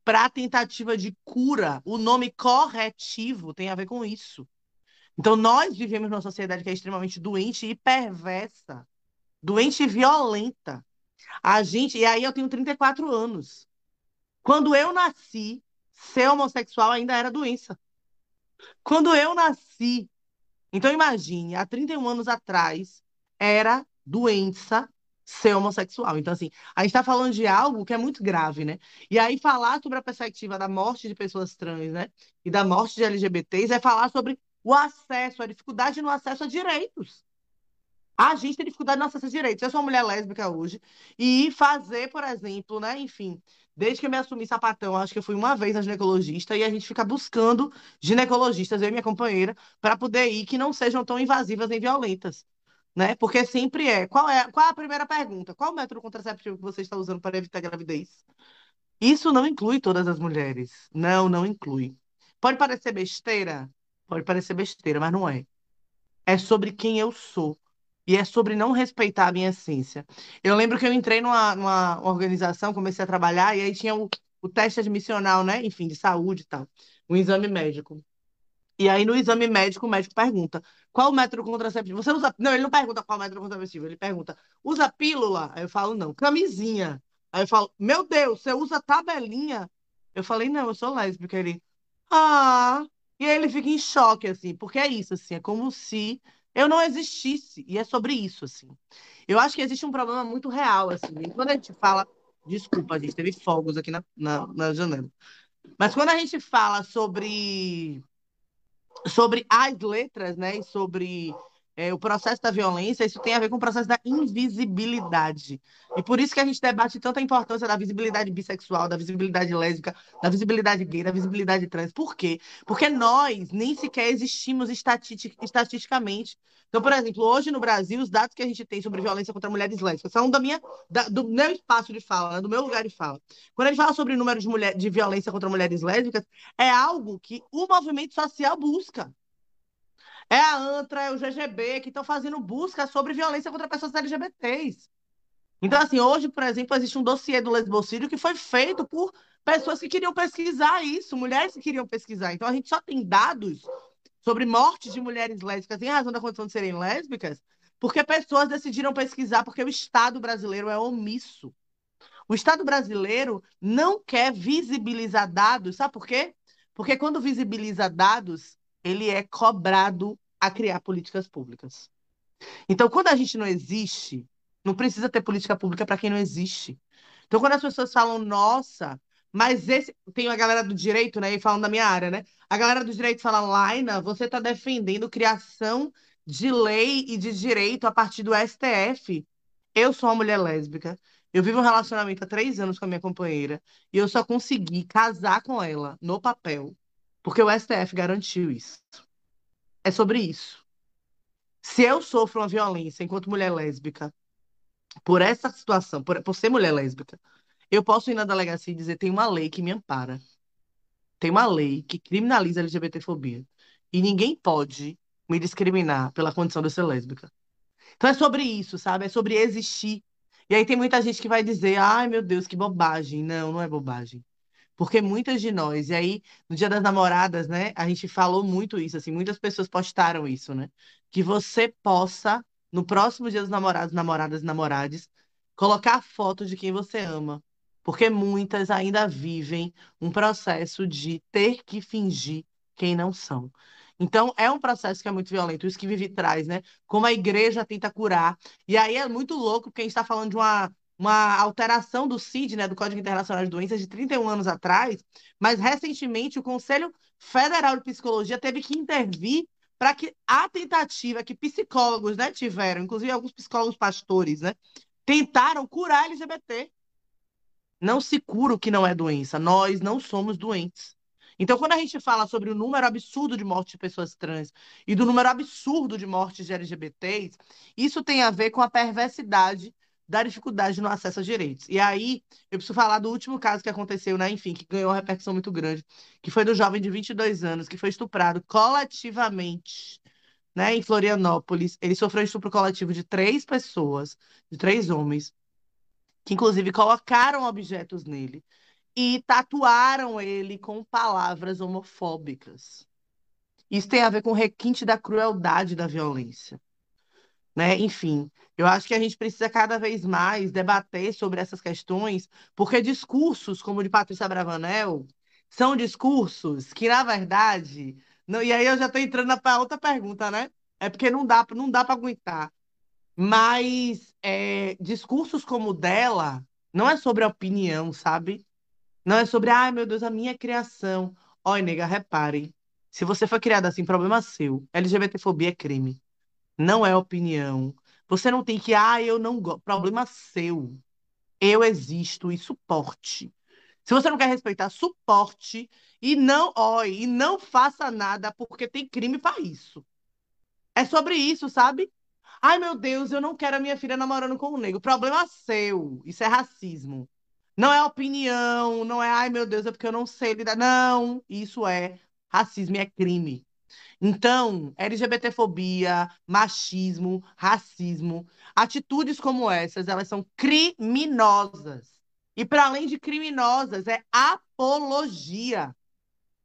para tentativa de cura. O nome corretivo tem a ver com isso. Então, nós vivemos numa sociedade que é extremamente doente e perversa, doente e violenta. A gente, e aí eu tenho 34 anos. Quando eu nasci, ser homossexual ainda era doença. Quando eu nasci, então imagine, há 31 anos atrás, era doença ser homossexual. Então, assim, a gente está falando de algo que é muito grave, né? E aí, falar sobre a perspectiva da morte de pessoas trans, né? E da morte de LGBTs é falar sobre o acesso, a dificuldade no acesso a direitos. A gente tem dificuldade no acesso a direitos. Eu sou uma mulher lésbica hoje, e fazer, por exemplo, né? Enfim, Desde que eu me assumi sapatão, acho que eu fui uma vez na ginecologista e a gente fica buscando ginecologistas, eu e minha companheira, para poder ir que não sejam tão invasivas nem violentas. Né? Porque sempre é. Qual é, qual é a primeira pergunta? Qual o método contraceptivo que você está usando para evitar gravidez? Isso não inclui todas as mulheres. Não, não inclui. Pode parecer besteira? Pode parecer besteira, mas não é. É sobre quem eu sou. E é sobre não respeitar a minha essência. Eu lembro que eu entrei numa, numa organização, comecei a trabalhar, e aí tinha o, o teste admissional, né? Enfim, de saúde e tal. Um exame médico. E aí, no exame médico, o médico pergunta: qual método contraceptivo? Você usa. Não, ele não pergunta qual método contraceptivo, ele pergunta: usa pílula? Aí eu falo: não, camisinha. Aí eu falo: meu Deus, você usa tabelinha? Eu falei: não, eu sou lésbica. Ele: ah. E aí ele fica em choque, assim, porque é isso, assim, é como se eu não existisse. E é sobre isso, assim. Eu acho que existe um problema muito real, assim. Quando a gente fala. Desculpa, a gente teve fogos aqui na, na, na janela. Mas quando a gente fala sobre sobre as letras, né, e sobre é, o processo da violência, isso tem a ver com o processo da invisibilidade. E por isso que a gente debate tanta importância da visibilidade bissexual, da visibilidade lésbica, da visibilidade gay, da visibilidade trans. Por quê? Porque nós nem sequer existimos estatisticamente. Então, por exemplo, hoje no Brasil, os dados que a gente tem sobre violência contra mulheres lésbicas são da minha, da, do meu espaço de fala, né, do meu lugar de fala. Quando a gente fala sobre o número de, mulher, de violência contra mulheres lésbicas, é algo que o movimento social busca. É a ANTRA, é o GGB, que estão fazendo busca sobre violência contra pessoas LGBTs. Então, assim, hoje, por exemplo, existe um dossiê do lesbocídio que foi feito por pessoas que queriam pesquisar isso, mulheres que queriam pesquisar. Então, a gente só tem dados sobre mortes de mulheres lésbicas em razão da condição de serem lésbicas, porque pessoas decidiram pesquisar, porque o Estado brasileiro é omisso. O Estado brasileiro não quer visibilizar dados, sabe por quê? Porque quando visibiliza dados, ele é cobrado a criar políticas públicas. Então, quando a gente não existe, não precisa ter política pública para quem não existe. Então, quando as pessoas falam, nossa, mas esse. Tem a galera do direito, né? E falando da minha área, né? A galera do direito fala, Laina, você está defendendo criação de lei e de direito a partir do STF. Eu sou uma mulher lésbica. Eu vivo um relacionamento há três anos com a minha companheira e eu só consegui casar com ela no papel porque o STF garantiu isso. É sobre isso. Se eu sofro uma violência enquanto mulher lésbica, por essa situação, por, por ser mulher lésbica, eu posso ir na delegacia e dizer: tem uma lei que me ampara. Tem uma lei que criminaliza a LGBTfobia. E ninguém pode me discriminar pela condição de ser lésbica. Então é sobre isso, sabe? É sobre existir. E aí tem muita gente que vai dizer: ai meu Deus, que bobagem. Não, não é bobagem. Porque muitas de nós, e aí no Dia das Namoradas, né, a gente falou muito isso, assim, muitas pessoas postaram isso, né? Que você possa, no próximo Dia dos Namorados, namoradas e namorades, colocar foto de quem você ama. Porque muitas ainda vivem um processo de ter que fingir quem não são. Então, é um processo que é muito violento, isso que Vivi traz, né? Como a igreja tenta curar. E aí é muito louco, porque a gente está falando de uma uma alteração do CID, né, do Código Internacional de Doenças, de 31 anos atrás, mas recentemente o Conselho Federal de Psicologia teve que intervir para que a tentativa que psicólogos né, tiveram, inclusive alguns psicólogos pastores, né, tentaram curar LGBT. Não se cura o que não é doença. Nós não somos doentes. Então, quando a gente fala sobre o número absurdo de mortes de pessoas trans e do número absurdo de mortes de LGBTs, isso tem a ver com a perversidade da dificuldade no acesso a direitos. E aí, eu preciso falar do último caso que aconteceu, né? Enfim, que ganhou uma repercussão muito grande, que foi do jovem de 22 anos que foi estuprado coletivamente, né, em Florianópolis. Ele sofreu estupro coletivo de três pessoas, de três homens, que inclusive colocaram objetos nele e tatuaram ele com palavras homofóbicas. Isso tem a ver com o requinte da crueldade da violência né? Enfim, eu acho que a gente precisa cada vez mais debater sobre essas questões, porque discursos como o de Patrícia Bravanel são discursos que, na verdade, não, e aí eu já estou entrando para outra pergunta, né? É porque não dá, não dá para aguentar. Mas é, discursos como o dela não é sobre opinião, sabe? Não é sobre, ai meu Deus, a minha criação. Olha, nega, repare. Se você foi criada assim, problema seu. LGBTfobia é crime não é opinião. Você não tem que, ah, eu não gosto. Problema seu. Eu existo e suporte. Se você não quer respeitar, suporte e não oi, e não faça nada porque tem crime para isso. É sobre isso, sabe? Ai, meu Deus, eu não quero a minha filha namorando com um negro. Problema seu. Isso é racismo. Não é opinião, não é, ai, meu Deus, é porque eu não sei lidar. Não, isso é racismo e é crime. Então, LGBTfobia, machismo, racismo, atitudes como essas, elas são criminosas. E para além de criminosas, é apologia.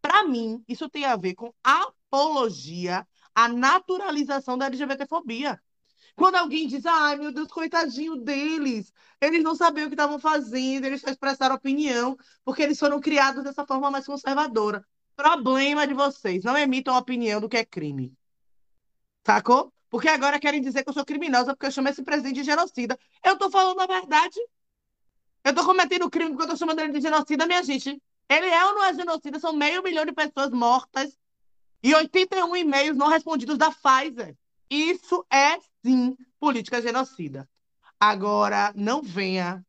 Para mim, isso tem a ver com apologia à naturalização da LGBTfobia. Quando alguém diz, ai meu Deus, coitadinho deles, eles não sabiam o que estavam fazendo, eles só expressaram opinião, porque eles foram criados dessa forma mais conservadora. Problema de vocês. Não emitam opinião do que é crime. Sacou? Porque agora querem dizer que eu sou criminosa porque eu chamo esse presidente de genocida. Eu tô falando a verdade. Eu tô cometendo crime porque eu tô chamando ele de genocida, minha gente. Ele é ou não é genocida? São meio milhão de pessoas mortas e 81 e-mails não respondidos da Pfizer. Isso é, sim, política genocida. Agora, não venha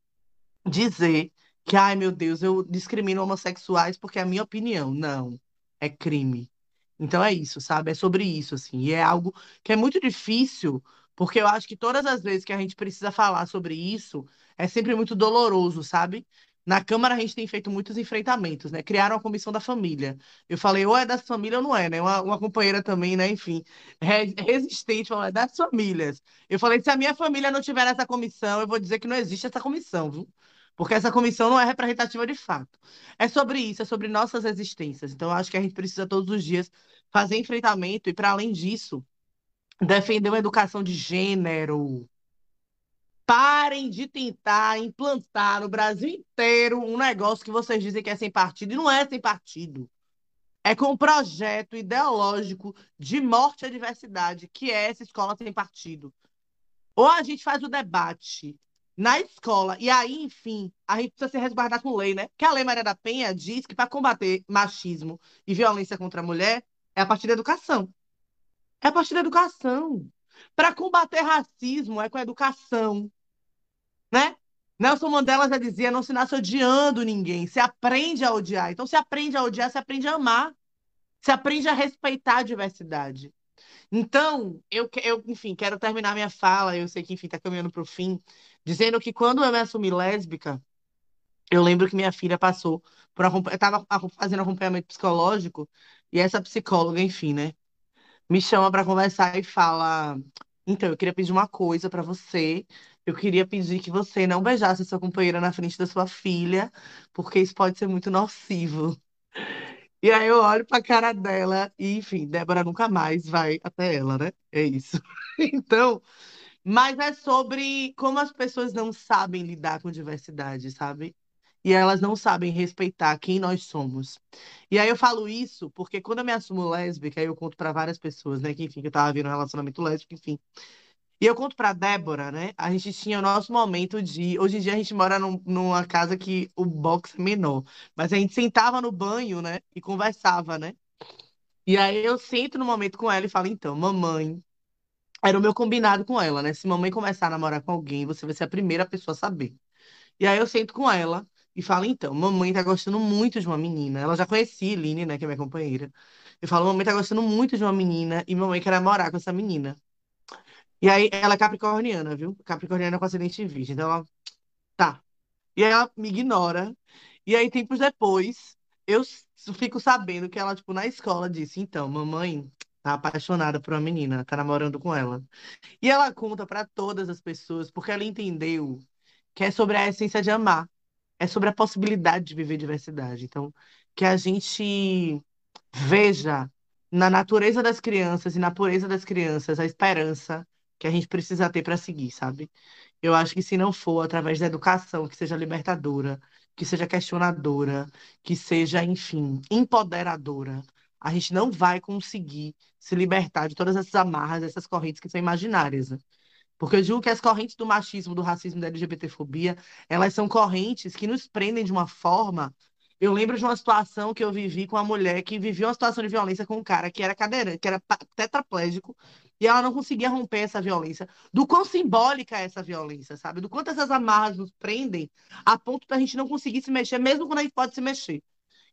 dizer que, ai meu Deus, eu discrimino homossexuais porque é a minha opinião. Não, é crime. Então é isso, sabe? É sobre isso, assim. E é algo que é muito difícil, porque eu acho que todas as vezes que a gente precisa falar sobre isso, é sempre muito doloroso, sabe? Na Câmara a gente tem feito muitos enfrentamentos, né? Criaram a comissão da família. Eu falei, ou é das famílias ou não é, né? Uma, uma companheira também, né? Enfim, resistente, falou, é das famílias. Eu falei, se a minha família não tiver nessa comissão, eu vou dizer que não existe essa comissão, viu? Porque essa comissão não é representativa de fato. É sobre isso, é sobre nossas existências. Então, acho que a gente precisa todos os dias fazer enfrentamento e, para além disso, defender uma educação de gênero. Parem de tentar implantar no Brasil inteiro um negócio que vocês dizem que é sem partido, e não é sem partido. É com um projeto ideológico de morte à diversidade, que é essa escola sem partido. Ou a gente faz o debate na escola. E aí, enfim, a gente precisa se resguardar com lei, né? Que a Lei Maria da Penha diz que para combater machismo e violência contra a mulher é a partir da educação. É a partir da educação. Para combater racismo é com a educação, né? Nelson Mandela já dizia: não se nasce odiando ninguém, se aprende a odiar. Então, se aprende a odiar, se aprende a amar, se aprende a respeitar a diversidade. Então, eu, eu enfim, quero terminar minha fala. Eu sei que, enfim, está caminhando para o fim, dizendo que quando eu me assumi lésbica, eu lembro que minha filha passou por estava fazendo acompanhamento psicológico e essa psicóloga, enfim, né, me chama para conversar e fala: "Então, eu queria pedir uma coisa para você. Eu queria pedir que você não beijasse sua companheira na frente da sua filha, porque isso pode ser muito nocivo." E aí eu olho pra cara dela e, enfim, Débora nunca mais vai até ela, né? É isso. (laughs) Então, mas é sobre como as pessoas não sabem lidar com diversidade, sabe? E elas não sabem respeitar quem nós somos. E aí eu falo isso porque quando eu me assumo lésbica, aí eu conto para várias pessoas, né, que enfim, que eu tava vendo um relacionamento lésbico, enfim. E eu conto pra Débora, né? A gente tinha o nosso momento de. Hoje em dia a gente mora num- numa casa que o box é menor. Mas a gente sentava no banho, né? E conversava, né? E aí eu sento no momento com ela e falo, então, mamãe. Era o meu combinado com ela, né? Se mamãe começar a namorar com alguém, você vai ser a primeira pessoa a saber. E aí eu sento com ela e falo, então, mamãe tá gostando muito de uma menina. Ela já conhecia a Eline, né, que é minha companheira. Eu falo, mamãe tá gostando muito de uma menina e mamãe quer namorar com essa menina. E aí ela é capricorniana, viu? Capricorniana com acidente em virgem. Então ela, tá. E aí ela me ignora. E aí, tempos depois, eu fico sabendo que ela, tipo, na escola disse, então, mamãe tá apaixonada por uma menina, tá namorando com ela. E ela conta para todas as pessoas, porque ela entendeu que é sobre a essência de amar, é sobre a possibilidade de viver diversidade. Então, que a gente veja na natureza das crianças e na pureza das crianças a esperança que a gente precisa ter para seguir, sabe? Eu acho que se não for através da educação que seja libertadora, que seja questionadora, que seja, enfim, empoderadora, a gente não vai conseguir se libertar de todas essas amarras, essas correntes que são imaginárias. Né? Porque eu digo que as correntes do machismo, do racismo, da LGBTfobia, elas são correntes que nos prendem de uma forma. Eu lembro de uma situação que eu vivi com uma mulher que vivia uma situação de violência com um cara que era cadeirante, que era tetraplégico, e ela não conseguia romper essa violência. Do quão simbólica é essa violência, sabe? Do quanto essas amarras nos prendem a ponto da gente não conseguir se mexer, mesmo quando a gente pode se mexer.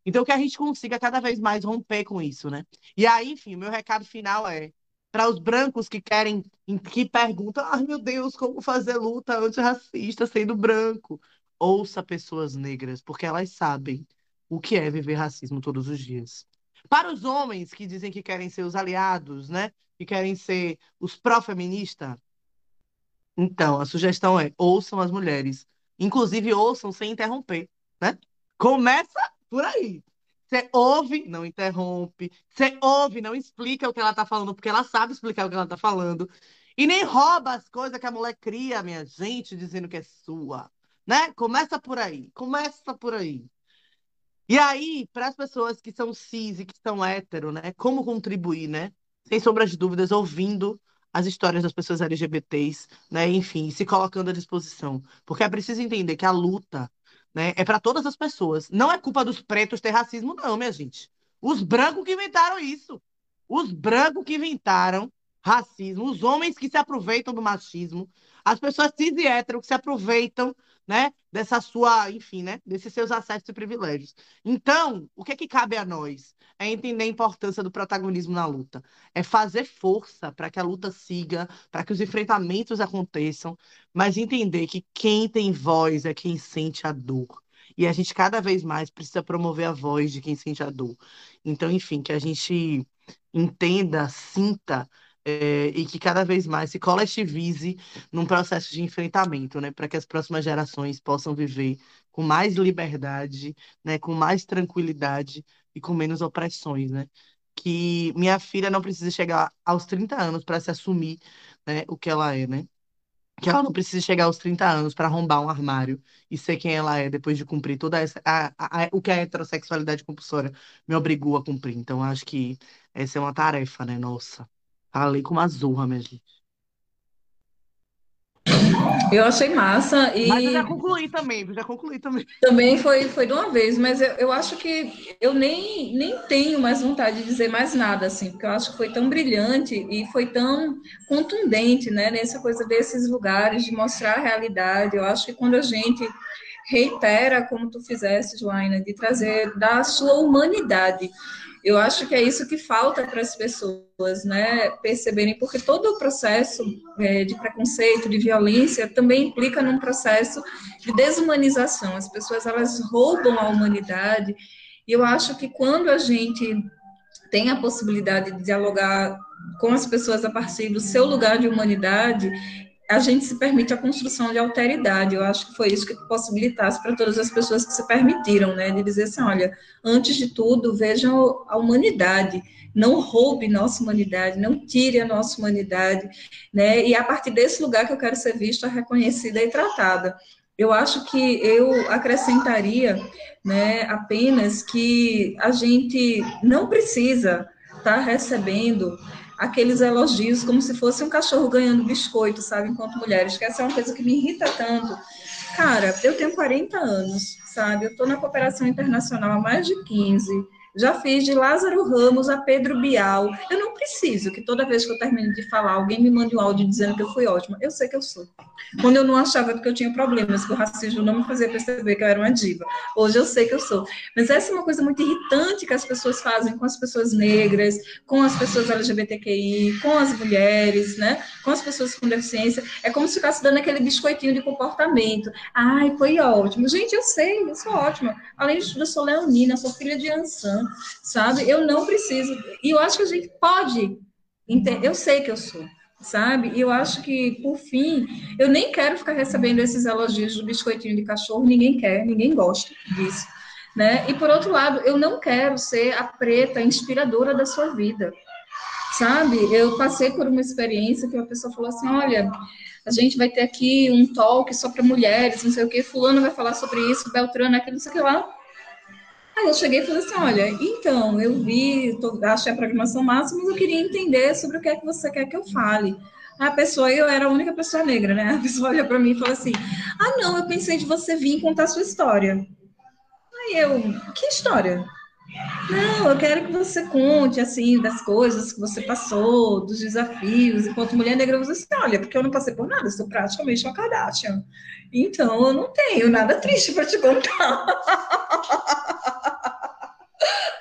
Então, que a gente consiga cada vez mais romper com isso, né? E aí, enfim, o meu recado final é para os brancos que querem, que perguntam, ai meu Deus, como fazer luta antirracista sendo branco? Ouça pessoas negras, porque elas sabem o que é viver racismo todos os dias. Para os homens que dizem que querem ser os aliados, né? Que querem ser os pró-feministas, então, a sugestão é ouçam as mulheres. Inclusive, ouçam sem interromper, né? Começa por aí. Você ouve, não interrompe. Você ouve, não explica o que ela tá falando, porque ela sabe explicar o que ela tá falando. E nem rouba as coisas que a mulher cria, minha gente, dizendo que é sua. Né? Começa por aí. Começa por aí. E aí, para as pessoas que são cis e que são hétero, né? Como contribuir, né? Sem sombra de dúvidas, ouvindo as histórias das pessoas LGBTs, né? Enfim, se colocando à disposição. Porque é preciso entender que a luta né? É para todas as pessoas. Não é culpa dos pretos ter racismo, não, minha gente. Os brancos que inventaram isso. os brancos que inventaram racismo, os homens que se aproveitam do machismo, as pessoas cis e hétero que se aproveitam né, dessa sua, enfim, né, desses seus acessos e privilégios. Então, o que é que cabe a nós? É entender a importância do protagonismo na luta, é fazer força para que a luta siga, para que os enfrentamentos aconteçam, mas entender que quem tem voz é quem sente a dor. E a gente cada vez mais precisa promover a voz de quem sente a dor. Então, enfim, que a gente entenda, sinta é, e que cada vez mais se coletivize num processo de enfrentamento, né, para que as próximas gerações possam viver com mais liberdade, né, com mais tranquilidade e com menos opressões, né? Que minha filha não precisa chegar aos 30 anos para se assumir, né, o que ela é, né? Que ela não precisa chegar aos 30 anos para arrombar um armário e ser quem ela é depois de cumprir toda essa a, a, a, o que a heterossexualidade compulsória me obrigou a cumprir. Então acho que essa é uma tarefa, né, nossa. Falei com uma zorra, minha gente. Eu achei massa e. Mas eu já concluí também, já concluí também. Também foi, foi de uma vez, mas eu, eu acho que eu nem, nem tenho mais vontade de dizer mais nada, assim, porque eu acho que foi tão brilhante e foi tão contundente, né, nessa coisa desses lugares, de mostrar a realidade. Eu acho que quando a gente reitera, como tu fizeste, Joaina, de trazer da sua humanidade eu acho que é isso que falta para as pessoas, né, perceberem, porque todo o processo é, de preconceito, de violência, também implica num processo de desumanização. As pessoas elas roubam a humanidade. E eu acho que quando a gente tem a possibilidade de dialogar com as pessoas a partir do seu lugar de humanidade, a gente se permite a construção de alteridade. Eu acho que foi isso que possibilitasse para todas as pessoas que se permitiram, né, de dizer assim, olha, antes de tudo, vejam a humanidade, não roube nossa humanidade, não tire a nossa humanidade, né, e é a partir desse lugar que eu quero ser vista, reconhecida e tratada. Eu acho que eu acrescentaria, né, apenas que a gente não precisa estar tá recebendo aqueles elogios como se fosse um cachorro ganhando biscoito, sabe, enquanto mulheres, que essa é uma coisa que me irrita tanto. Cara, eu tenho 40 anos, sabe, eu estou na cooperação internacional há mais de 15, já fiz de Lázaro Ramos a Pedro Bial. Eu não preciso que toda vez que eu termino de falar, alguém me mande um áudio dizendo que eu fui ótima. Eu sei que eu sou. Quando eu não achava que eu tinha problemas, que o racismo não me fazia perceber que eu era uma diva. Hoje eu sei que eu sou. Mas essa é uma coisa muito irritante que as pessoas fazem com as pessoas negras, com as pessoas LGBTQI, com as mulheres, né? Com as pessoas com deficiência. É como se ficasse dando aquele biscoitinho de comportamento. Ai, foi ótimo. Gente, eu sei, eu sou ótima. Além de tudo, eu sou leonina, sou filha de Ansan sabe? Eu não preciso. E eu acho que a gente pode. Eu sei que eu sou, sabe? E eu acho que, por fim, eu nem quero ficar recebendo esses elogios do biscoitinho de cachorro, ninguém quer, ninguém gosta disso. Né? E por outro lado, eu não quero ser a preta inspiradora da sua vida. Sabe? Eu passei por uma experiência que uma pessoa falou assim: olha, a gente vai ter aqui um talk só para mulheres, não sei o que, fulano vai falar sobre isso, Beltrano, aquilo, não sei o que lá. Aí eu cheguei e falei assim: olha, então, eu vi, tô, achei a programação massa, mas eu queria entender sobre o que é que você quer que eu fale. A pessoa, eu era a única pessoa negra, né? A pessoa olha para mim e fala assim: ah, não, eu pensei de você vir contar sua história. Aí eu, que história? Não, eu quero que você conte, assim, das coisas que você passou, dos desafios. Enquanto mulher negra, você assim, olha, porque eu não passei por nada, sou praticamente uma Kardashian. Então, eu não tenho nada triste para te contar. (laughs)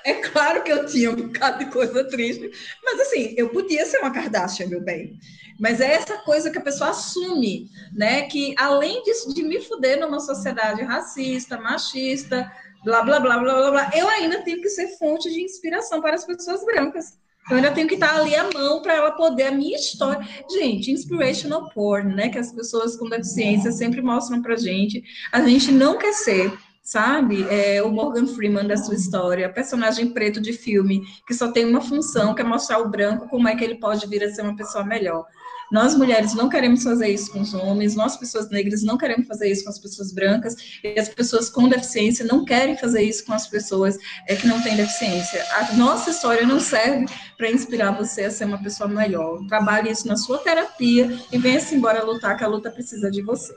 É claro que eu tinha um bocado de coisa triste, mas assim, eu podia ser uma Kardashian, meu bem. Mas é essa coisa que a pessoa assume, né? Que além disso, de me fuder numa sociedade racista, machista, blá, blá, blá, blá, blá, blá, eu ainda tenho que ser fonte de inspiração para as pessoas brancas. Eu ainda tenho que estar ali à mão para ela poder a minha história. Gente, inspirational porn, né? Que as pessoas com deficiência sempre mostram pra gente. A gente não quer ser sabe? É, o Morgan Freeman da sua história, personagem preto de filme, que só tem uma função, que é mostrar o branco como é que ele pode vir a ser uma pessoa melhor. Nós, mulheres, não queremos fazer isso com os homens, nós, pessoas negras, não queremos fazer isso com as pessoas brancas, e as pessoas com deficiência não querem fazer isso com as pessoas é, que não têm deficiência. A nossa história não serve para inspirar você a ser uma pessoa melhor. Trabalhe isso na sua terapia e venha-se embora lutar, que a luta precisa de você.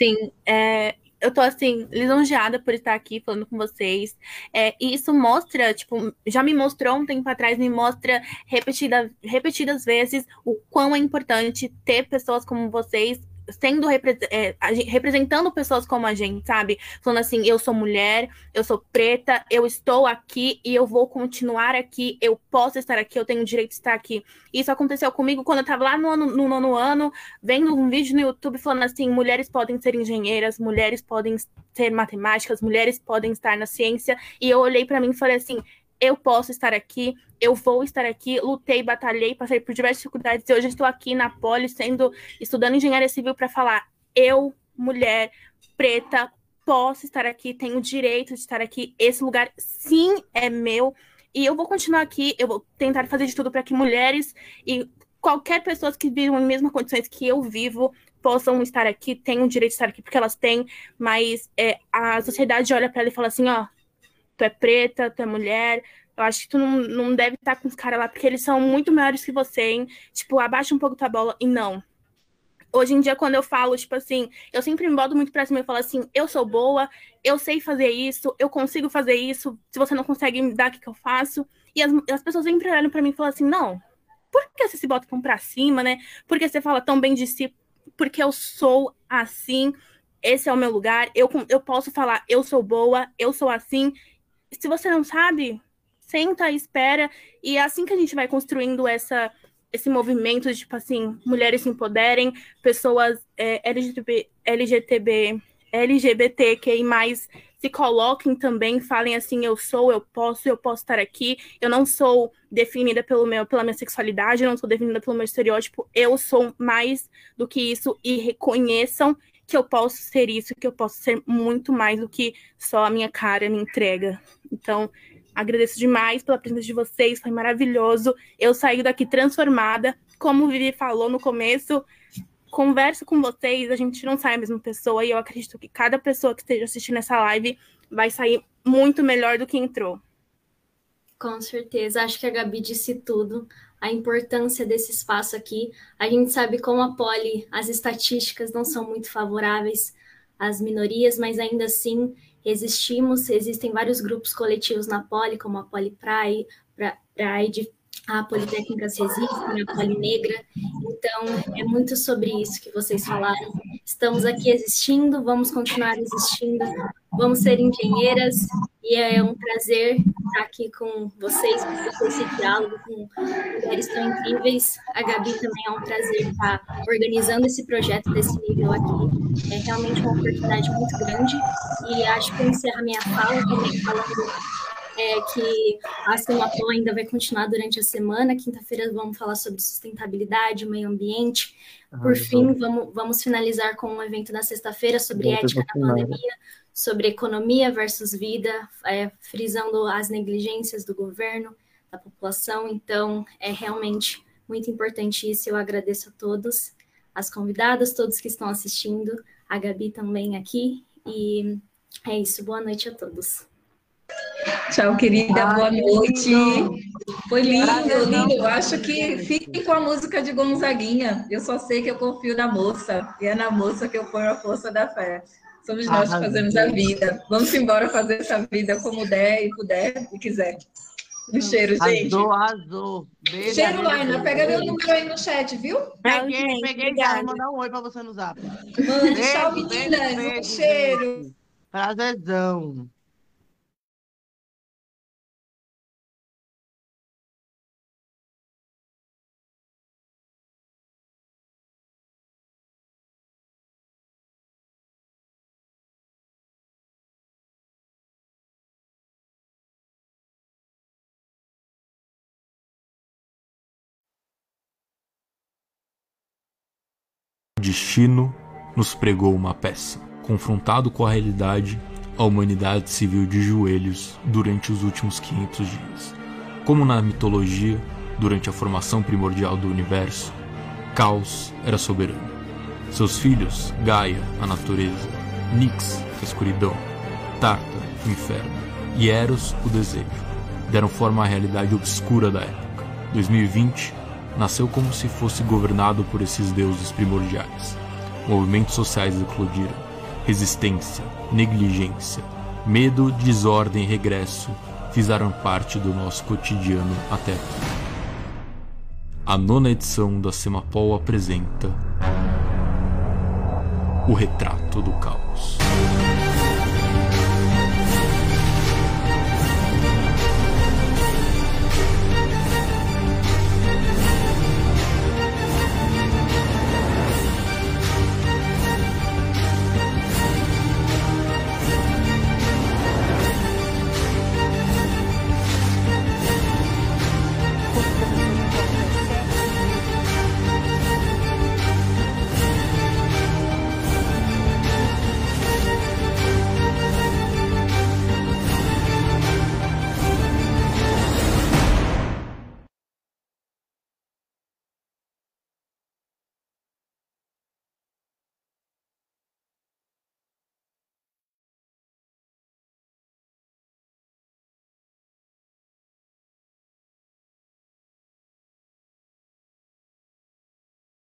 Sim, é, eu tô assim, lisonjeada por estar aqui falando com vocês. É, e isso mostra, tipo, já me mostrou um tempo atrás, me mostra repetida, repetidas vezes o quão é importante ter pessoas como vocês sendo é, representando pessoas como a gente, sabe? Falando assim, eu sou mulher, eu sou preta, eu estou aqui e eu vou continuar aqui, eu posso estar aqui, eu tenho o direito de estar aqui. Isso aconteceu comigo quando eu estava lá no, no nono ano, vendo um vídeo no YouTube falando assim, mulheres podem ser engenheiras, mulheres podem ser matemáticas, mulheres podem estar na ciência, e eu olhei para mim e falei assim, eu posso estar aqui, eu vou estar aqui, lutei, batalhei, passei por diversas dificuldades e hoje estou aqui na Poli, sendo estudando engenharia civil para falar, eu, mulher, preta, posso estar aqui, tenho direito de estar aqui, esse lugar sim é meu e eu vou continuar aqui, eu vou tentar fazer de tudo para que mulheres e qualquer pessoa que vivam as mesmas condições que eu vivo possam estar aqui, tenham o direito de estar aqui porque elas têm, mas é, a sociedade olha para ela e fala assim, ó, tu é preta, tu é mulher, eu acho que tu não, não deve estar com os caras lá, porque eles são muito maiores que você, hein? Tipo, abaixa um pouco tua bola. E não. Hoje em dia, quando eu falo, tipo assim, eu sempre me boto muito pra cima e falo assim, eu sou boa, eu sei fazer isso, eu consigo fazer isso, se você não consegue me dar, o que, que eu faço? E as, as pessoas sempre olham pra mim e falam assim, não, por que você se bota tão pra cima, né? Por que você fala tão bem de si? Porque eu sou assim, esse é o meu lugar, eu, eu posso falar, eu sou boa, eu sou assim, se você não sabe, senta, espera, e é assim que a gente vai construindo essa esse movimento de, tipo assim, mulheres se empoderem, pessoas é, LGTB, LGTB, LGBTQI+, se coloquem também, falem assim, eu sou, eu posso, eu posso estar aqui, eu não sou definida pelo meu, pela minha sexualidade, eu não sou definida pelo meu estereótipo, eu sou mais do que isso, e reconheçam que eu posso ser isso, que eu posso ser muito mais do que só a minha cara me entrega. Então, agradeço demais pela presença de vocês, foi maravilhoso. Eu saí daqui transformada, como o Vivi falou no começo. Converso com vocês, a gente não sai a mesma pessoa e eu acredito que cada pessoa que esteja assistindo essa live vai sair muito melhor do que entrou. Com certeza, acho que a Gabi disse tudo a importância desse espaço aqui. A gente sabe como a Poli, as estatísticas não são muito favoráveis às minorias, mas ainda assim existimos, existem vários grupos coletivos na Poli, como a Poli Pride, Pride a Politécnica se existe, a Poli Negra. Então, é muito sobre isso que vocês falaram. Estamos aqui existindo, vamos continuar existindo, vamos ser engenheiras, e é um prazer estar aqui com vocês, com esse diálogo com mulheres tão incríveis. A Gabi também é um prazer estar organizando esse projeto desse nível aqui. É realmente uma oportunidade muito grande, e acho que eu encerro a minha fala também falando é, que a Semapo ainda vai continuar durante a semana. Quinta-feira vamos falar sobre sustentabilidade, meio ambiente. Ah, Por fim, vamos, vamos finalizar com um evento na sexta-feira sobre ética na pandemia, sobre economia versus vida, é, frisando as negligências do governo, da população. Então, é realmente muito importante isso. Eu agradeço a todos, as convidadas, todos que estão assistindo, a Gabi também aqui. E é isso. Boa noite a todos. Tchau, querida. Ai, Boa noite. Foi lindo, lindo. Eu acho que fique com a música de Gonzaguinha. Eu só sei que eu confio na moça. E é na moça que eu ponho a força da fé. Somos nós que fazemos a vida. Vamos embora fazer essa vida como der e puder e quiser. Um cheiro, gente. Arrasou, arrasou. Beijo, cheiro, Laina. Pega meu número aí no chat, viu? Peguei, peguei já. Vou mandar um oi para você no zap. Mande, tchau, meninas. Beijo, um cheiro. Prazerzão. Destino nos pregou uma peça. Confrontado com a realidade, a humanidade se viu de joelhos durante os últimos 500 dias. Como na mitologia, durante a formação primordial do universo, Caos era soberano. Seus filhos, Gaia, a natureza, Nix, a escuridão, Tarta, o inferno, e Eros, o desejo, deram forma à realidade obscura da época. 2020 nasceu como se fosse governado por esses deuses primordiais. Movimentos sociais eclodiram, resistência, negligência, medo, desordem e regresso fizeram parte do nosso cotidiano até aqui. A nona edição da Semapol apresenta O Retrato do Caos.